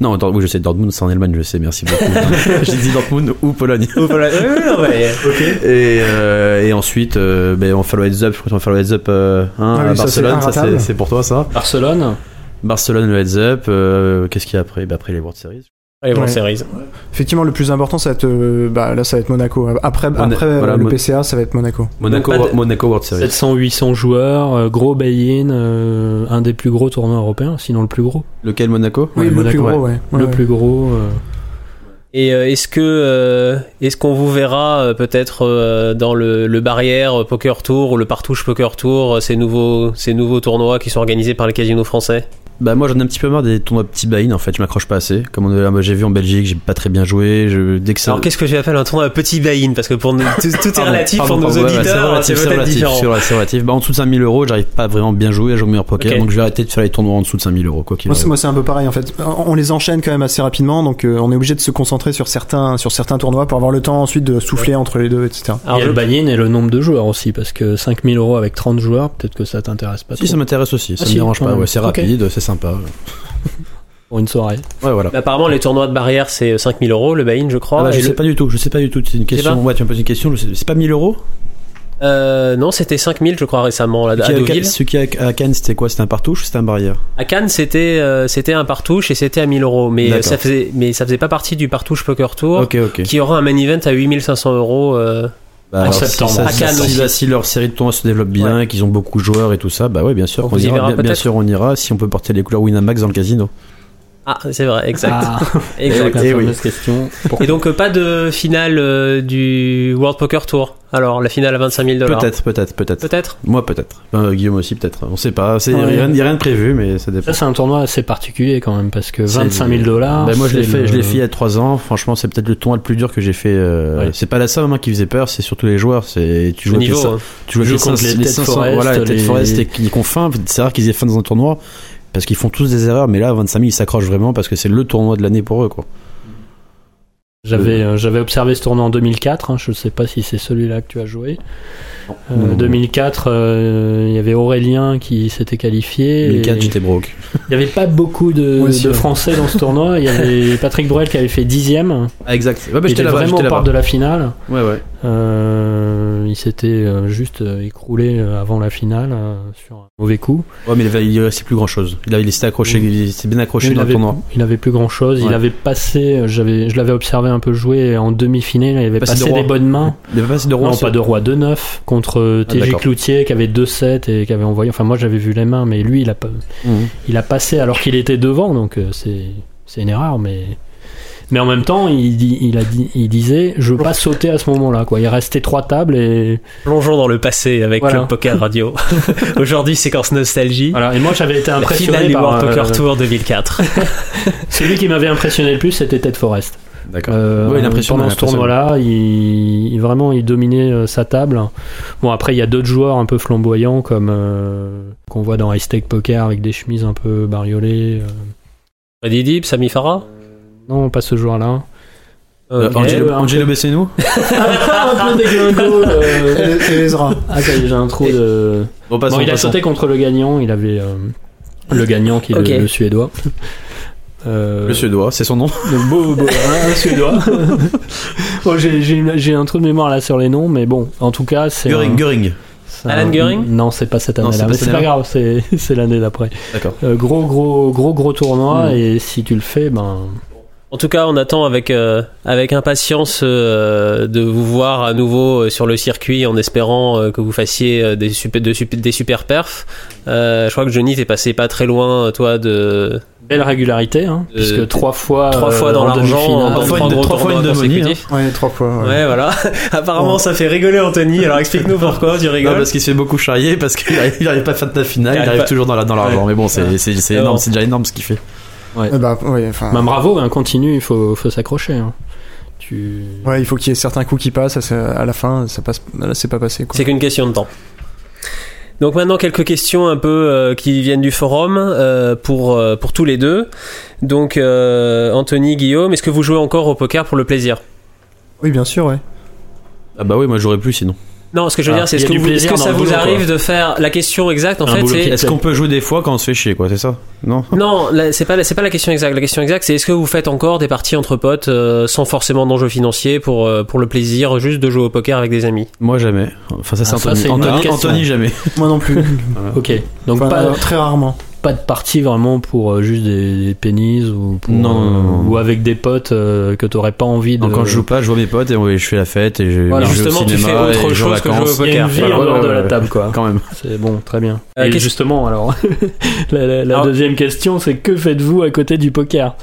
Non, oui, je sais, Dortmund, c'est en Allemagne, je sais, merci beaucoup. J'ai dit Dortmund ou Pologne. Voilà. Ouais, ouais, non, mais- Et, euh, et ensuite, euh, ben, on fait le heads up, je crois qu'on va faire le heads up euh, hein, Ah oui, à ça, c'est Barcelone, ça c'est inratable. c'est pour toi ça. Barcelone. Barcelone, le heads up, euh, qu'est-ce qu'il y a après? Ben, Après les World Series. Allez, Ouais. series. Effectivement, le plus important, ça va être, euh, bah, là, ça va être Monaco. Après, Mona- après voilà, le PCA, ça va être Monaco. Monaco, Donc, Monaco World Series. 700-800 joueurs, euh, gros buy-in, euh, un des plus gros tournois européens, sinon le plus gros. Lequel Monaco? Oui, Ouais, le Monaco, plus gros, ouais. ouais. Ouais, le ouais. plus gros. euh, Et euh, est-ce que est-ce qu'on vous verra peut-être dans le, le barrière Poker Tour ou le Partouche Poker Tour, ces nouveaux ces nouveaux tournois qui sont organisés par les casinos français? Bah moi j'en ai un petit peu marre des tournois petits buy en fait, je m'accroche pas assez. Comme on, moi, j'ai vu en Belgique, j'ai pas très bien joué. Je, dès que ça. Alors qu'est-ce que j'appelle un tournoi petit buy-in Parce que pour nous, tout, tout est relatif pardon, pour nos pardon, ouais, auditeurs, relatif, c'est peut-être relatif, différent. Bah en dessous de 5000 euros, j'arrive pas vraiment bien jouer à jouer au meilleur poker, Ok. donc je vais arrêter de faire les tournois en dessous de 5000 euros quoi qu'il Moi, c'est, arrive. moi, c'est un peu pareil en fait. On les enchaîne quand même assez rapidement, donc euh, on est obligé de se concentrer sur certains, sur certains tournois pour avoir le temps ensuite de souffler entre les deux, etc. Alors, je- le buy-in et le nombre de joueurs aussi, parce que 5000 euros avec 30 joueurs, peut-être que ça t'intéresse pas Si trop ça m'intéresse aussi, ça Ah, me si, dérange pas. c'est rapide, c'est sympa. pour une soirée. Ouais voilà. apparemment, les tournois de barrière, c'est 5000 euros le buy-in, je crois. Ah bah, je le- sais pas du tout, je sais pas du tout. C'est une question. pas Ouais, tu me poses une question. C'est pas 1000 euros? Euh, non, c'était 5000, je crois, récemment, là, à Qui- Deauville. Ce qui est à Cannes, c'était quoi? C'était un partouche ou c'était un barrière? À Cannes, c'était euh, c'était un partouche et c'était à 1000 euros, mais ça faisait mais ça faisait pas partie du partouche Poker Tour. Qui aura un main event à 8500 euros. Bah, En alors, septembre. Si, ça- À Cannes si- aussi. si- si leur série de tournois se développe bien et qu'ils ont beaucoup de joueurs et tout ça, bah ouais, bien sûr, On y ira. Bien, bien sûr, on ira si on peut porter les couleurs Winamax dans le casino. Ah, c'est vrai, exact. Ah, exact. Eh oui. fameuse question. Et donc euh, pas de finale euh, du World Poker Tour. Alors la finale à 25 000 dollars. Peut-être, peut-être, peut-être. Peut-être. Moi, peut-être. Ben, Guillaume aussi, peut-être. On sait pas. Il Ouais. n'y a, rien- y a rien de prévu, mais ça dépend. Ça, c'est un tournoi assez particulier quand même, parce que C'est- 25 000 dollars. Ben, moi, je l'ai fait, le- je l'ai fait il y a 3 ans. Franchement, c'est peut-être le tournoi le plus dur que j'ai fait. euh, Ouais. C'est pas la somme hein, qui faisait peur, c'est surtout les joueurs. C'est tu joues niveau. les, hein. tu joues Tu joues contre les Ted 500 Forest, voilà, les Ted les- Forest et qui font fin. C'est rare qu'ils aient faim dans un tournoi parce qu'ils font tous des erreurs. Mais là, 25 000, ils s'accrochent vraiment parce que c'est le tournoi de l'année pour eux, quoi. J'avais euh, j'avais observé ce tournoi en 2004. hein, je ne sais pas si c'est celui-là que tu as joué. Euh, Non. 2004, euh, il y avait Aurélien qui s'était qualifié. 2004, et j'étais broke. Il n'y avait pas beaucoup de, Moi aussi, de ouais. Français dans ce tournoi. Il y avait Patrick Bruel qui avait fait dixième. Ah, exact. Ouais, bah, j'étais vraiment là-bas. de la finale. Ouais, ouais. Euh, il s'était euh, juste euh, écroulé avant la finale sur un mauvais coup. Ouais, mais il, il restait plus grand chose. Il, avait- il s'était accroché, il s'est bien accroché il dans le tournoi. il avait plus grand chose. Il avait passé, j'avais, je l'avais observé un peu jouer en demi-finale. Il avait Passé de passé roi. des bonnes mains. Il avait pas assez de roi. non, pas de roi 2-9 contre Ah, d'accord. Cloutier qui avait 2-7 et qui avait envoyé. Enfin, moi j'avais vu les mains, mais lui il a, pas, Mhm. il a passé alors qu'il était devant, donc c'est, c'est une erreur, mais. Mais en même temps, il, dit, il, a dit, il disait Je veux pas sauter à ce moment-là. Quoi. Il restait trois tables et. Plongeons dans le passé avec Voilà. Club Poker Radio. Aujourd'hui, séquence nostalgie. Voilà. Et moi j'avais été La impressionné du par. World Poker euh, Tour 2004. celui qui m'avait impressionné le plus, c'était Ted Forrest. D'accord. Euh, pendant ce tournoi-là, il, il- vraiment il dominait euh, sa table. Bon après il y a d'autres joueurs un peu flamboyants comme euh, qu'on voit dans High Stake Poker avec des chemises un peu bariolées. euh. Freddy Deep, Sami Farah? Non pas ce joueur-là. Euh, Ok. Angelo, Angelo Besseno un peu déglingo. euh. Et, et Ezra. Ah ça y est, j'ai un trou de. Bon, passons, Bon il a passons. sauté contre le gagnant. Il avait euh, le gagnant qui est le- le, suédois. Euh, Le suédois, c'est son nom. Donc, beau, beau, un, un suédois. bon, j'ai, un trou de mémoire là sur les noms, mais bon, en tout cas, c'est. Göring, un- Göring. c'est Alan Göring Non, c'est pas cette année-là, c'est pas mais cette c'est pas année-là. grave, c'est, l'année d'après. D'accord. Euh, gros, gros, gros, gros tournoi, Mm. et si tu le fais, ben. En tout cas, on attend avec euh, avec impatience euh, de vous voir à nouveau euh, sur le circuit, en espérant euh, que vous fassiez euh, des super de des super perfs. Euh, je crois que Johnny t'es passé pas très loin, toi, de Belle régularité, hein, Euh, puisque trois fois, trois euh, fois dans en l'argent, dans fois trois une- trois fois une consécutifs. Ouais, trois fois. ouais. Ouais, voilà. Apparemment, Bon. ça fait rigoler Anthony. Alors explique-nous pourquoi tu Non, rigoles. parce qu'il se fait beaucoup charrier, parce qu'il arrive, il arrive pas à faire de la finale, Il il arrive pas- toujours dans la- dans l'argent. Mais bon, c'est c'est- c'est énorme, bon. c'est déjà énorme ce qu'il fait. Eh bah, ouais, enfin, Ben, bravo, hein, continue, il faut, faut s'accrocher. hein. Tu... ouais, il faut qu'il y ait certains coups qui passent. ça, À la fin, ça passe. Là, c'est pas passé. Quoi. C'est qu'une question de temps. Donc maintenant quelques questions un peu euh, qui viennent du forum euh, pour euh, pour tous les deux. Donc euh, Anthony, Guillaume, est-ce que vous jouez encore au poker pour le plaisir? Oui, bien sûr, ouais. Ah bah oui, moi j'aurais plus sinon. Non, ce que je veux Ah, dire, c'est a que, vous- est-ce que ça vous boulot, arrive quoi. de faire la question exacte en Un fait c'est Est-ce qu'on peut jouer des fois quand on se fait chier, quoi, c'est ça? Non non, là, c'est pas la- c'est pas la question exacte. La question exacte, c'est est-ce que vous faites encore des parties entre potes euh, sans forcément d'enjeux financiers pour euh, pour le plaisir juste de jouer au poker avec des amis? Moi, jamais. Enfin, ça, c'est Ah, ça, Anthony. Anthony, jamais. Moi non plus. Ok. Donc Enfin, pas, euh, très rarement. Pas de partie vraiment pour euh, juste des, des pénis ou pour, Non, non, non, non. ou avec des potes euh, que t'aurais pas envie de. Quand je joue pas, je vois mes potes et ouais, je fais la fête et je, Voilà. je vais au Justement, tu cinéma fais autre et chose que jouer au vacances. Il y a une poker. vie en dehors de la table, quoi. Quand même. C'est bon, très bien. Euh, et justement, alors, la, la- la Alors- deuxième question, c'est que faites-vous à côté du poker?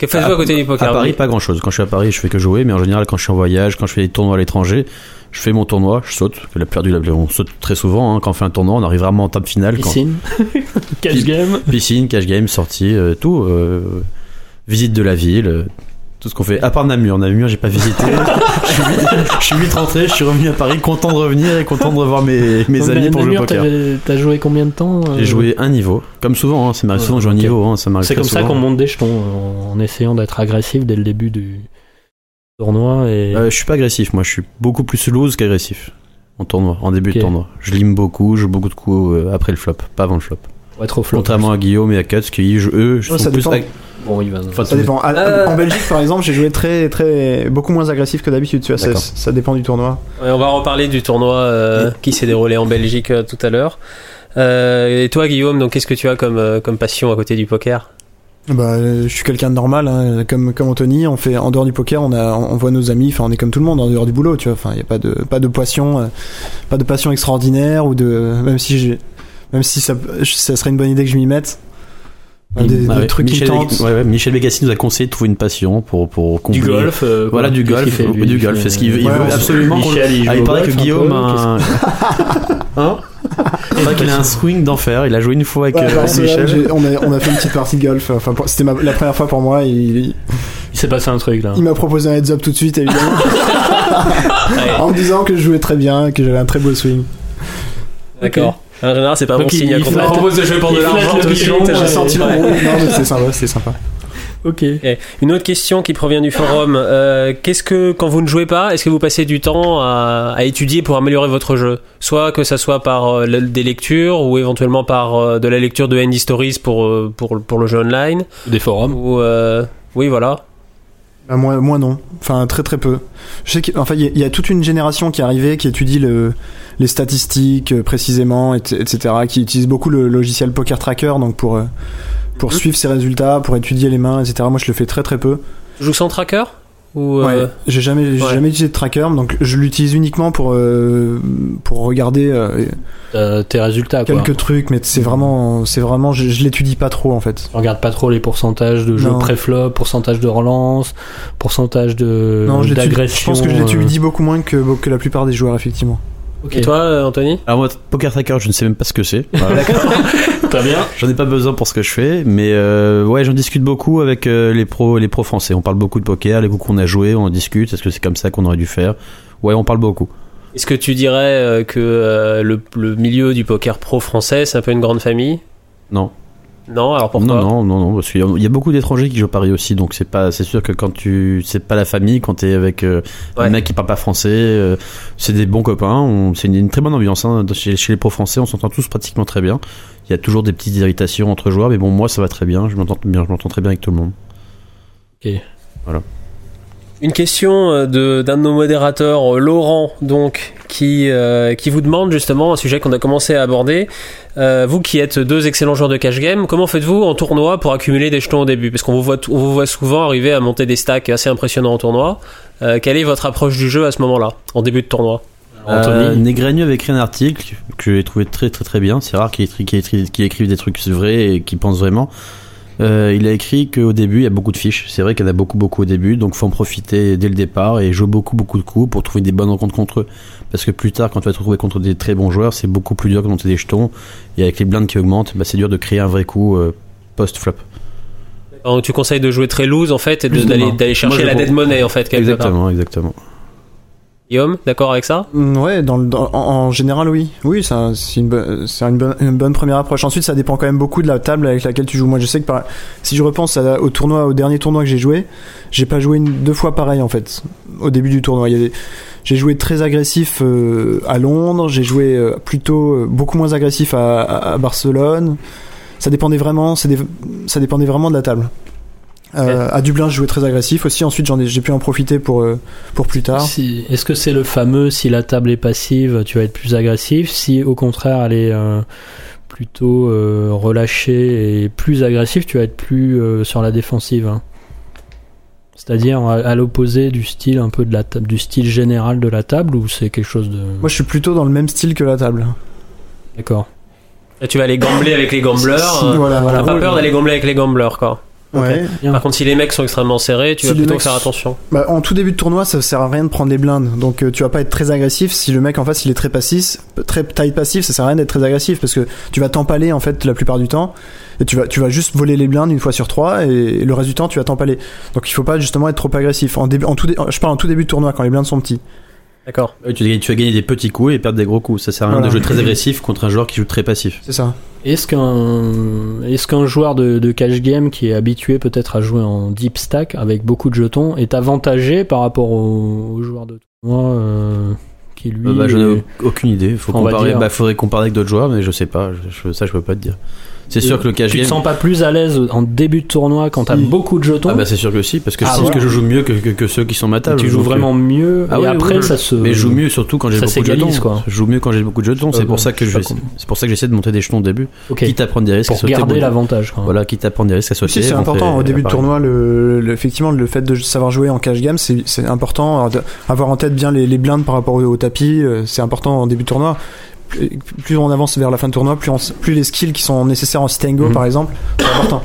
Que faites-vous à côté du poker À Paris, pas grand chose. Quand je suis à Paris, je fais que jouer, mais en général, quand je suis en voyage, quand je fais des tournois à l'étranger, je fais mon tournoi, je saute. Que la plupart du on saute très souvent. hein. Quand on fait un tournoi, on arrive vraiment en table finale. Quand... Piscine Cash game Piscine, cash game, sortie, euh, tout. euh, visite de la ville, euh, tout ce qu'on fait. À part Namur, Namur, j'ai pas visité. je, suis vite, je suis vite rentré, je suis revenu à Paris, content de revenir et content de revoir mes, mes Donc, amis pour jouer au Namur, poker. T'as joué combien de temps euh, J'ai joué un niveau, comme souvent, hein, ça m'arrive Ouais, souvent de jouer un niveau, hein, ça m'arrive C'est comme ça qu'on monte des jetons en, en essayant d'être agressif dès le début du tournoi et Euh, je suis pas agressif, moi je suis beaucoup plus loose qu'agressif en tournoi, en début Ok. de tournoi. Je lime beaucoup, je joue beaucoup de coups euh, après le flop, pas avant le flop. pour être au flop. Contrairement à Guillaume et à Cuts qui je- eux, je Ouais, sont ça plus dépend. ag- Bon, il va. Enfin, Ça dépend. À- Euh. En Belgique, par exemple, j'ai joué très, très, beaucoup moins agressif que d'habitude. Tu vois, ça, ça dépend du tournoi. Ouais, on va reparler du tournoi euh, qui s'est déroulé en Belgique euh, tout à l'heure. Euh, et toi, Guillaume, donc qu'est-ce que tu as comme euh, comme passion à côté du poker? Bah, je suis quelqu'un de normal, hein. comme comme Anthony. On fait en dehors du poker, on a, on voit nos amis. Enfin, on est comme tout le monde en dehors du boulot. Tu vois, enfin, il y a pas de, pas de passion, euh, pas de passion extraordinaire ou de, même si j'ai, même si ça, ça serait une bonne idée que je m'y mette. Des, des Ah ouais, trucs qui Michel, tentent. ouais, ouais, Michel Bégassi nous a conseillé de trouver une passion pour pour Du combler- golf. euh. Voilà du golf, fait, lui du Il golf. fait- C'est ce qu'il veut, il Ouais, veut on- absolument Michel, il Ah, joue il paraît golf que un Guillaume peu, a un... hein Il paraît qu'il a un swing d'enfer. Il a joué une fois avec Ouais, euh, alors, c'est Michel. on, a, on a fait une petite partie de golf. Enfin, pour- c'était ma- la première fois pour moi. Il, il, Il s'est passé un truc là. il m'a proposé un heads up tout de suite, évidemment, en me disant que je jouais très bien, que j'avais un très beau swing. D'accord. En général, c'est pas bon il- signe. on flatte- propose de jouer pour de l'argent, tout de suite, j'ai senti non, mais c'est sympa, c'est sympa. Ok. Ok. Une autre question qui provient du forum. Euh, Qu'est-ce que, quand vous ne jouez pas, est-ce que vous passez du temps à, à étudier pour améliorer votre jeu? Soit que ça soit par euh, le- des lectures ou éventuellement par euh, de la lecture de Handy Stories pour, pour, pour le jeu online. Des forums. Ou, euh, oui, voilà. Bah, moi, moi non. Enfin, très très peu. Je sais qu'il enfin, il y, y a toute une génération qui est arrivée, qui étudie le, les statistiques euh, précisément, et- etc., qui utilise beaucoup le logiciel Poker Tracker, donc pour, euh, pour Mhm. suivre ses résultats, pour étudier les mains, etc. Moi, je le fais très très peu. Tu joues sans tracker? Ou, euh, Ouais, j'ai jamais, j'ai ouais. jamais utilisé de tracker, donc je l'utilise uniquement pour, euh, pour regarder euh, Euh, tes résultats quoi. quelques trucs, mais c'est vraiment, c'est vraiment, je, je l'étudie pas trop en fait. Tu regardes pas trop les pourcentages de jeux pré-flop, pourcentage de relance, pourcentage de je d'agression. Je pense que je l'étudie beaucoup moins que, que la plupart des joueurs, effectivement. Ok. Et toi, euh, Anthony? Alors moi, Poker Tracker, je ne sais même pas ce que c'est. Voilà. Très bien. J'en ai pas besoin pour ce que je fais, mais euh, ouais, j'en discute beaucoup avec euh, les pros, les pros français. On parle beaucoup de poker, les coups qu'on a joués, on en discute. Est-ce que c'est comme ça qu'on aurait dû faire? Ouais, on parle beaucoup. Est-ce que tu dirais euh, que euh, le, le milieu du poker pro français, c'est un peu une grande famille? Non. Non, alors pourquoi non, non, non, non, parce qu'il y a- il y a beaucoup d'étrangers qui jouent à Paris aussi, donc c'est pas, c'est sûr que quand tu, c'est pas la famille, quand t'es avec euh, Ouais. un mec qui parle pas français, euh, c'est des bons copains, c'est une, une très bonne ambiance hein, chez, chez les pros français, on s'entend tous pratiquement très bien. Il y a toujours des petites irritations entre joueurs, mais bon, moi ça va très bien, je m'entends bien, je m'entends très bien avec tout le monde. Une question euh, de d'un de nos modérateurs, euh, Laurent, donc, qui euh, qui vous demande justement un sujet qu'on a commencé à aborder. Euh, vous qui êtes deux excellents joueurs de cash game, comment faites-vous en tournoi pour accumuler des jetons au début? Parce qu'on vous voit on vous voit souvent arriver à monter des stacks assez impressionnants en tournoi. Euh, quelle est votre approche du jeu à ce moment-là, en début de tournoi? Anthony. Negreanu avait écrit un article que j'ai trouvé très très très bien. C'est rare qu'il écrit- qu'il écrive des trucs vrais et qu'il pense vraiment. Euh, il a écrit qu'au début il y a beaucoup de fiches. C'est vrai qu'il y en a beaucoup beaucoup au début, donc faut en profiter dès le départ et jouer beaucoup beaucoup de coups pour trouver des bonnes rencontres contre eux. Parce que plus tard, quand tu vas te retrouver contre des très bons joueurs, c'est beaucoup plus dur de monter des jetons. Et avec les blindes qui augmentent, bah, c'est dur de créer un vrai coup euh, post-flop. Donc, Tu conseilles de jouer très loose en fait et d'aller chercher Moi, la dead money en fait quelque part. Exactement, exactement. Guillaume, d'accord avec ça Mm, Ouais, en, général, oui. Oui, c'est un- c'est une, bonne- première approche. Ensuite, ça dépend quand même beaucoup de la table avec laquelle tu joues. Moi, je sais que si je repense au tournoi, au dernier tournoi que j'ai joué, j'ai pas joué deux fois pareil en fait. Au début du tournoi, j'ai joué très agressif euh, à Londres, j'ai joué euh, plutôt euh, beaucoup moins agressif à, Barcelone. Ça dépendait vraiment, ça dépendait vraiment de la table. Euh, À Dublin, je jouais très agressif aussi. Ensuite, j'en ai, j'ai pu en profiter pour euh, pour plus tard. Si- Est-ce que c'est le fameux si la table est passive, tu vas être plus agressif? Si au contraire elle est euh, plutôt euh, relâchée et plus agressif, tu vas être plus euh, sur la défensive. hein C'est-à-dire à, à l'opposé du style un peu de la table, du style général de la table ou c'est quelque chose de. Moi, je suis plutôt dans le même style que la table. D'accord. Et tu vas aller gambler avec les gamblers. Si, euh, voilà, T'as voilà. pas peur d'aller gambler avec les gamblers, quoi. Ouais. Bien. Par contre, si les mecs sont extrêmement serrés, tu Si vas plutôt mecs faire attention. Bah, en tout début de tournoi, ça sert à rien de prendre les blindes. Donc euh, tu vas pas être très agressif. Si le mec en face il est très passif, très tight passif, ça sert à rien d'être très agressif parce que tu vas t'empaler en fait la plupart du temps. Et tu vas, tu vas juste voler les blindes une fois sur trois et, le reste du temps tu vas t'empaler. Donc il faut pas justement être trop agressif. En début, en tout, dé- je parle en tout début de tournoi quand les blindes sont petits. D'accord. Ouais, tu, tu vas gagner des petits coups et perdre des gros coups. Ça sert à rien Voilà. de jouer très agressif contre un joueur qui joue très passif. C'est ça. Est-ce qu'un est-ce qu'un joueur de, de cash game qui est habitué peut-être à jouer en deep stack avec beaucoup de jetons est avantagé par rapport au, au joueur de tournoi euh, qui lui Euh, bah, J'en ai est- au- aucune idée. Faut On comparer. dire. Bah, faudrait comparer avec d'autres joueurs, mais je sais pas. Je- je- ça, je peux pas te dire. C'est sûr que le cash tu te game. sens pas plus à l'aise en début de tournoi quand t'as Si. beaucoup de jetons Ah bah c'est sûr que si, parce que Ah, je pense voilà. que je joue mieux que, que, que ceux qui sont ma table. tu joues euh, vraiment mieux Ah et oui, après oui, ça se Mais je joue mieux surtout quand j'ai beaucoup de jetons. quoi. Je joue mieux quand j'ai beaucoup de jetons. C'est Euh, pour ça que je c'est pour ça que j'essaie de monter des jetons au début. Ok. Quitte à prendre des risques à pour garder l'avantage. Voilà, quitte à prendre des risques à sauter. Oui, c'est important au début de tournoi. Le, effectivement, le fait de savoir jouer en cash game, c'est c'est important. Avoir en tête bien les, blindes par rapport au, au tapis, euh, c'est important en début de tournoi. Plus, on avance vers la fin de tournoi, plus, on s- plus les skills qui sont nécessaires en sit and go, Mhm. par exemple, c'est important.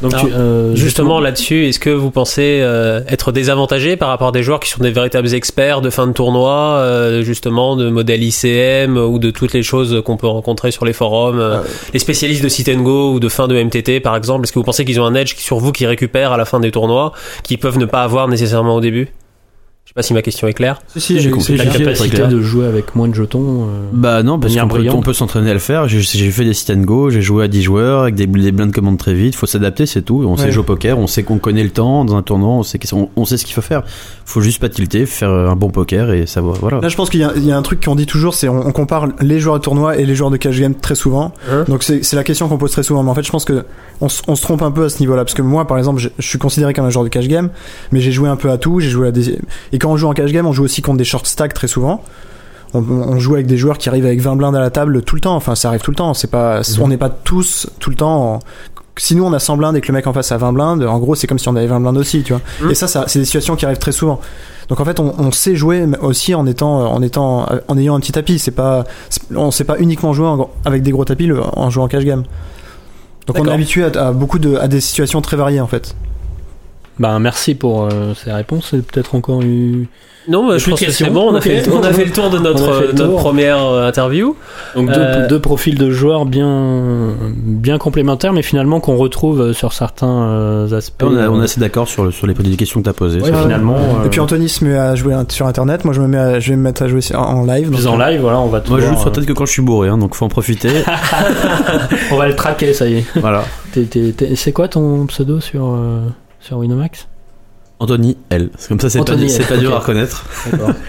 Donc Alors, tu- euh, Justement là-dessus, est-ce que vous pensez euh, être désavantagé par rapport à des joueurs qui sont des véritables experts de fin de tournoi, euh, justement de modèle ICM ou de toutes les choses qu'on peut rencontrer sur les forums, euh, Euh. les spécialistes de sit and go ou de fin de MTT par exemple? Est-ce que vous pensez qu'ils ont un edge sur vous qui récupèrent à la fin des tournois, qu'ils peuvent ne pas avoir nécessairement au début? Pas si ma question est claire. Si, si, j'ai compris. la capacité de jouer avec moins de jetons. euh, Bah non, parce qu'on peut, on peut s'entraîner à le faire. J'ai j'ai fait des sit and go, j'ai joué à 10 joueurs avec des, des blindes commandes très vite. Faut s'adapter, c'est tout. On sait Ouais. jouer au poker, on sait qu'on connaît le temps dans un tournoi, on sait, qu'on- on, sait ce qu'il faut faire. Faut juste pas tilter, faire un bon poker et savoir. Voilà. Là, je pense qu'il y, y a un truc qu'on dit toujours, c'est on, on compare les joueurs de tournoi et les joueurs de cash game très souvent. Hein Donc c'est la question qu'on pose très souvent. Mais en fait, je pense que on, on se trompe un peu à ce niveau-là, parce que moi, par exemple, je, je suis considéré comme un joueur de cash game, mais j'ai joué un peu à tout. J'ai joué à des et quand on joue en cash game, on joue aussi contre des short stacks très souvent. On, on joue avec des joueurs qui arrivent avec 20 blindes à la table tout le temps. Enfin, ça arrive tout le temps. C'est pas, Mhm. on n'est pas tous tout le temps. En, si nous on a 100 blindes et que le mec en face a 20 blindes, en gros c'est comme si on avait 20 blindes aussi, tu vois. Mhm. Et ça, ça c'est des situations qui arrivent très souvent. Donc en fait, on, on sait jouer mais aussi en étant, en étant, en ayant un petit tapis. C'est pas, on sait pas uniquement jouer en- avec des gros tapis le- en jouant en cash game. Donc on est habitué à, à beaucoup de, à des situations très variées en fait. Bah merci pour euh, ces réponses. C'est peut-être encore eu. Non, bah, je pense que c'est bon. On a, fait, on a fait le tour de notre, première euh, interview. Donc deux, Euh, deux profils de joueurs bien bien complémentaires, mais finalement qu'on retrouve sur certains euh, aspects. on, a- on est assez d'accord sur, le- sur les les questions que tu as posées. Ouais, ça. finalement. euh, Et puis Anthony se met à jouer sur internet. Moi je me mets, à- je vais me mettre à jouer en live. donc, en live, voilà, on va te Moi, je joue voir, sur euh, tête que quand je suis bourré, hein, donc faut en profiter. On va le traquer, ça y est. voilà. C'est quoi ton pseudo sur euh, sur Winamax Anthony L. C'est comme ça, c'est pas, dur à reconnaître.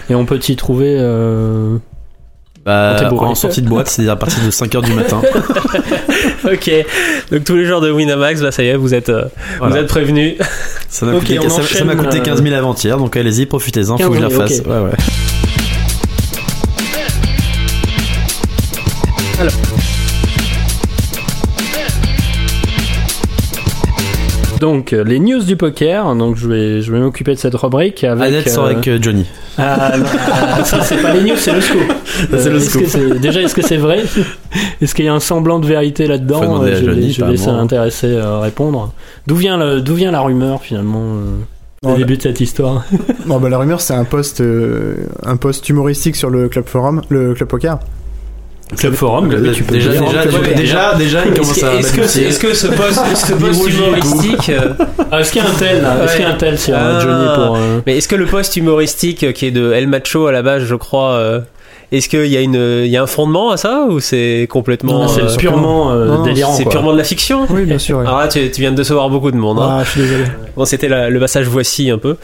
Et on peut t'y trouver. euh, Bah, en sortie de boîte, c'est-à-dire à partir de 5h du matin. Ok. Donc tous les joueurs de Winamax, bah ça y est, vous êtes, euh, vous êtes prévenus. Ça m'a coûté, on ça- ça enchaîne, m'a coûté euh, 15 000 avant-hier, donc allez-y, profitez-en, faut que je la 15 000, fasse. Ouais, ouais. Donc euh, les news du poker. Donc je vais je vais m'occuper de cette rubrique avec. Annette sort euh, avec euh, Johnny. Ah, non, ah, ça c'est pas les news, c'est le scoop. c'est le est-ce scoop. que c'est- déjà, est-ce que c'est vrai? Est-ce qu'il y a un semblant de vérité là-dedans? Euh, Je vais, Johnny, je vais laisser l'intéressé euh, répondre. D'où vient le, d'où vient la rumeur finalement euh, Non, au début de cette histoire? Bon, bah, la rumeur, c'est un post, euh, un post humoristique sur le club forum, le club poker. Club Forum, Euh, oui, tu peux déjà, déjà, déjà, déjà, déjà, il commence à est-ce que, est-ce que ce post, ce post rougit les humoristique, euh, Ah, est-ce qu'il y a un tel là Est-ce qu'il y a un tel sur euh, Ah. Johnny pour euh, mais est-ce que le post humoristique euh, qui est de El Macho à la base, je crois, euh, Est-ce qu'il y a une, il y a un fondement à ça ou c'est complètement, c'est euh, purement euh, Non, délirant. c'est purement de la fiction Oui, bien sûr. ouais. Alors là, tu, tu viens de décevoir beaucoup de monde. hein. Ah, je suis désolé. Bon, c'était le passage voici un peu.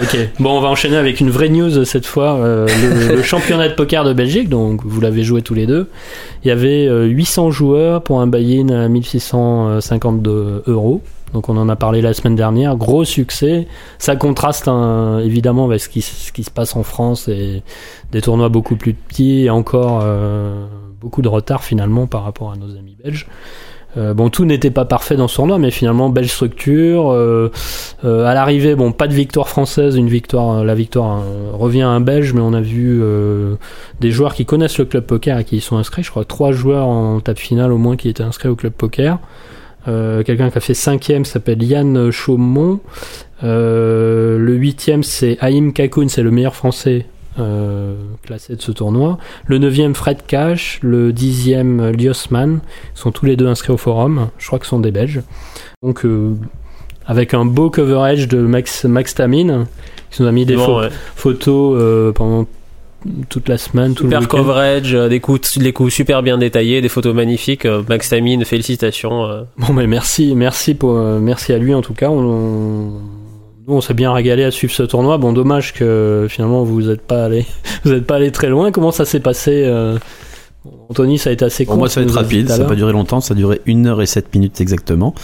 Ok. Bon, on va enchaîner avec une vraie news cette fois. euh, le, le championnat de poker de Belgique, donc vous l'avez joué tous les deux. Il y avait euh, 800 joueurs pour un buy-in à 1652 euros. Donc on en a parlé la semaine dernière. Gros succès. Ça contraste hein, évidemment avec ce qui, se passe en France et des tournois beaucoup plus petits et encore euh, beaucoup de retard finalement par rapport à nos amis belges. Euh, bon, tout n'était pas parfait dans ce tournoi, mais finalement belle structure. euh, à l'arrivée, bon, pas de victoire française, une victoire, la victoire euh, revient à un Belge, mais on a vu des joueurs qui connaissent le club poker et qui y sont inscrits. Je crois trois joueurs en table finale au moins qui étaient inscrits au club poker. Euh, Quelqu'un qui a fait cinquième s'appelle Yann Chaumont. Euh, le huitième c'est Haïm Kakoun, c'est le meilleur français euh, classé de ce tournoi. Le neuvième Fred Cash, le dixième Liosman, sont tous les deux inscrits au forum. Je crois que ce sont des Belges. Donc euh, avec un beau coverage de Max, Max Tamine, qui nous a mis des Bon, pho- ouais. photos pendant toute la semaine, tout le Super week-end. coverage, euh, des coups, des coups super bien détaillés, des photos magnifiques. euh, Max Tamine, félicitations. euh. Bon, mais merci, merci pour, euh, merci à lui en tout cas. On, on- nous, on s'est bien régalé à suivre ce tournoi. Bon, dommage que finalement vous n'êtes pas allé, vous êtes pas allé très loin. Comment ça s'est passé euh, Anthony, ça a été assez court. moi, ça va être rapide, ça l'heure. pas durer longtemps, ça a duré 1 heure et 7 minutes exactement.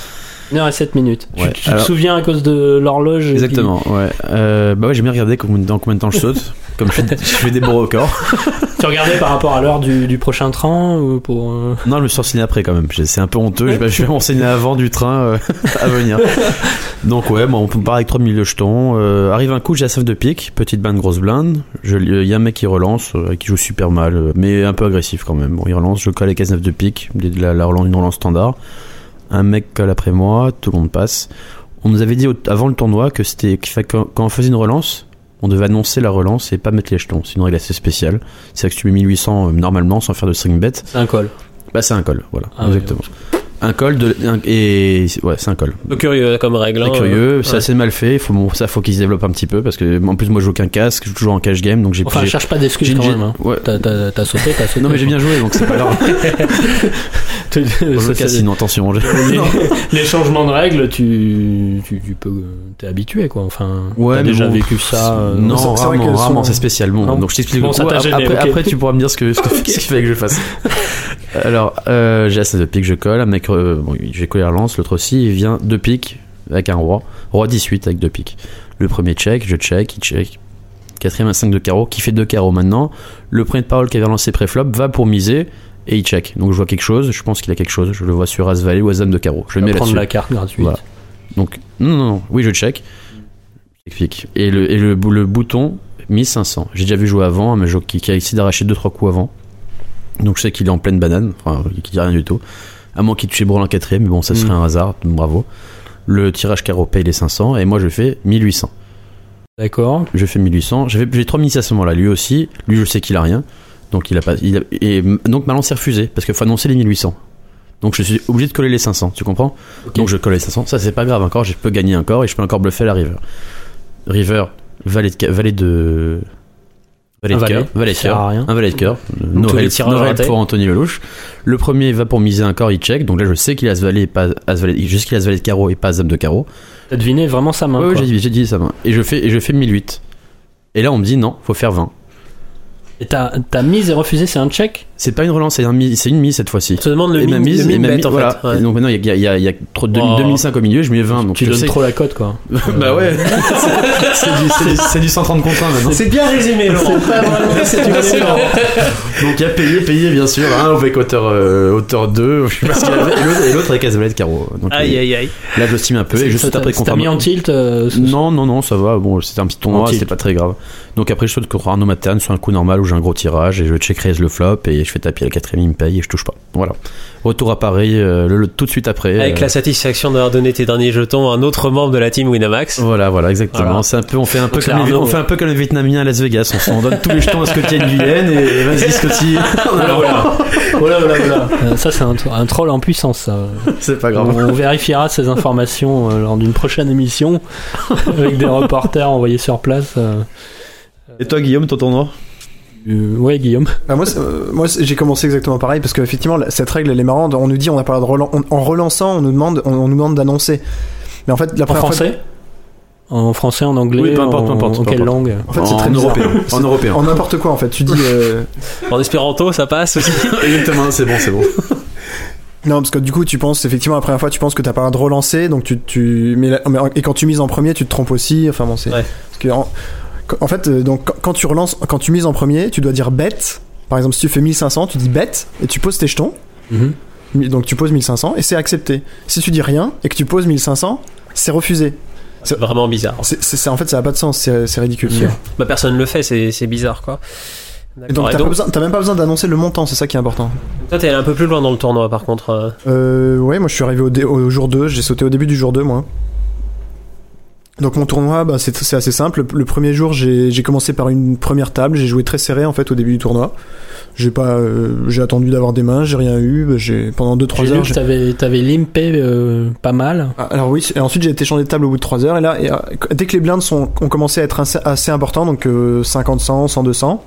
1 heure et 7 minutes. Ouais, Tu, tu alors- te souviens à cause de l'horloge puis- Exactement, ouais. Euh, bah ouais, j'aime bien regarder combien- dans combien de temps je saute, comme je fais, je fais des beaux records. Tu regardais par rapport à l'heure du, du prochain train ou pour euh, Non, je me suis renseigné après quand même. J'ai- C'est un peu honteux. Je, vais- je vais m'enseigner avant du train euh, à venir. Donc ouais, bon, on part avec 3000 de jetons. Euh, arrive un coup, j'ai la save de pique, petite bande, grosse blinde. Il y a un mec qui relance, qui joue super mal, mais un peu agressif quand même. Bon, il relance, je colle les cases 9 de pique, la, la relance, une relance standard. Un mec colle après moi, tout le monde passe. On nous avait dit avant le tournoi que c'était quand, on faisait une relance, on devait annoncer la relance et pas mettre les jetons. C'est une règle assez spéciale. C'est que tu mets 1800 euh, normalement sans faire de string bet, c'est un col. bah c'est un col, voilà, Ah, exactement. Un col de un- et ouais, c'est un col. Peu curieux comme règle. Très hein, curieux, c'est ouais. assez mal fait. Il faut bon, ça faut qu'il se développe un petit peu parce que en plus moi je joue qu'un casque, je joue toujours en cash game donc j'ai Enfin, cherche pas d'excuses j'ai- quand même. Hein. ouais. T'as, t'as- t'as sauté, t'as sauté. Non mais j'ai bien joué donc c'est pas grave. Tu- Je ça, casse c'est- sinon attention. je- les, les changements de règles, tu, tu, tu peux, t'es habitué quoi. Enfin, Ouais, t'as déjà bon, vécu ça. euh, non, c'est- c'est rarement, qu'elles rarement, sont- c'est spécial. Bon, Non. donc je t'explique Bon, Après, tu pourras me dire ce que ce que- ce qu'il fallait que je fasse. Alors, euh, j'ai assez de pique, je colle. Un mec, euh, bon, j'ai collé la relance, l'autre aussi. Il vient deux piques avec un roi. Roi 18 avec deux piques. Le premier check, je check, il check. Quatrième, un 5 de carreau, qui fait deux carreaux maintenant. Le premier de parole qui avait lancé pré-flop va pour miser et il check. Donc je vois quelque chose, je pense qu'il a quelque chose. Je le vois sur As Valet ou As Dame de carreau. Je le mets prendre la carte gratuite. Voilà. Donc, non, non, non, oui, je check. Et le, et le, le bouton, 1500. J'ai déjà vu jouer avant, un major qui, qui a essayé d'arracher 2-3 coups avant. Donc je sais qu'il est en pleine banane, enfin, qu'il dit rien du tout. À moins qu'il touche Brol en quatrième, mais bon, ça serait Mm. un hasard, bravo. Le tirage carreau paye les 500, et moi je fais 1800. D'accord. Je fais 1800. J'avais- J'ai 3 à ce moment-là, lui aussi. Lui, je sais qu'il a rien. Donc il a pas. Il a- et donc ma lance est refusée, parce qu'il faut annoncer les 1800. Donc je suis obligé de coller les 500, tu comprends? Donc je colle les 500. Ça, c'est pas grave encore. Je peux gagner encore et je peux encore bluffer la river. River, valet de, valet de, valet Un de cœur, valet de cœur, un valet de cœur. No pour Anthony Lelouch. Le premier va pour miser encore, il check. Donc là, je sais qu'il a ce valet et pas as valet, jusqu'il a ce valet de carreau et pas as de carreau. T'as deviné vraiment sa main. Ouais, ouais, j'ai dit, ça. main. Et je fais, et je fais 1008. Et là, on me dit non, faut faire 20. Et ta, mise et refusée, c'est un check? C'est pas une relance, c'est un mi- c'est une mise cette fois-ci. On se demande le et ma mise, le et ma bet, mise, en voilà. fait. ouais. Et donc maintenant, il y a, il y a, y a trop de Oh. 2005 au milieu, je mets 20. Donc Tu je donnes sais- trop la cote quoi. bah ouais, c'est du, c'est du- c'est du 130 contre 1 maintenant. C'est bien résumé, Laurent. c'est une Excellent. Donc il y a payé, payé bien sûr, un avec hauteur, euh, hauteur 2, je sais pas ce qu'il avait, et l'autre- et l'autre avec Azamelette carreau. Donc Aïe, euh, aïe, aïe. là je stime un peu et juste après T'as mis en confirme. tilt euh, Non, non, non, ça va, bon, c'était un petit En tournoi, c'était pas très grave. Donc après je saute contre Arnaud Matane sur un coup normal où j'ai un gros tirage et je check raise le flop et je fais taper la quatrième, il me paye et je touche pas. Voilà. Retour à Paris euh, le, le- tout de suite après. Avec euh, la satisfaction d'avoir donné tes derniers jetons à un autre membre de la team Winamax. Voilà, voilà, exactement. Voilà. C'est un peu, on fait un peu comme les, on fait un peu comme les Vietnamiens à Las Vegas. On, on donne tous les jetons à Scotty Nguyen et, et vas-y Scotty. Voilà, voilà. Voilà, voilà, voilà. Euh, ça, c'est un, un troll en puissance. ça. C'est pas On, grave. on vérifiera ces informations euh, lors d'une prochaine émission avec des reporters envoyés sur place. euh. Et toi Guillaume, ton tournoi? Euh, ouais, Guillaume. Bah, moi, euh, j'ai commencé exactement pareil parce qu'effectivement, cette règle, elle est marrante. On nous dit, on n'a pas le droit de relan- on- en relançant, on nous demande, on, on nous demande d'annoncer. Mais en fait, la En première fois- français? En français, en anglais, Oui, peu importe, en, peu importe, en peu quelle importe. langue? En fait, c'est en très bizarre. européen. En européen. En n'importe quoi, en fait. Tu dis. euh, En espéranto, ça passe aussi. Exactement, c'est bon, c'est bon. Non, parce que du coup, tu penses, effectivement, la première fois, tu penses que t'as pas le droit de relancer, donc tu. tu... Mais, la- et quand tu mises en premier, tu te trompes aussi. Enfin bon, c'est. Ouais. Parce que, en, en fait, euh, donc, quand- tu relances, quand tu mises en premier, tu dois dire bet. Par exemple, si tu fais 1500, tu dis bet, et tu poses tes jetons. Mhm. Donc tu poses 1500, et c'est accepté. Si tu dis rien, et que tu poses 1500, c'est refusé. C'est vraiment bizarre. C'est, en fait, ça a pas de sens, c'est, ridicule. Mhm. Bah, personne ne le fait, c'est bizarre quoi. Et donc, t'as, même pas besoin d'annoncer le montant, c'est ça qui est important. toi, t'es allé un peu plus loin dans le tournoi par contre. euh. Euh, ouais, moi je suis arrivé au, au jour 2, j'ai sauté au début du jour 2, moi. Donc mon tournoi, bah, c'est, assez simple. Le, premier jour, j'ai, j'ai commencé par une première table, j'ai joué très serré en fait au début du tournoi. J'ai pas, euh, j'ai attendu d'avoir des mains, j'ai rien eu. bah, J'ai pendant 2-3 J'ai lu heures. t'avais, t'avais limpé euh, pas mal. Ah, Alors oui, et ensuite j'ai été changé de table au bout de 3 heures. Et là, et, euh, dès que les blindes sont, ont commencé à être assez, assez importants, donc euh, 50, 100, 100, 200.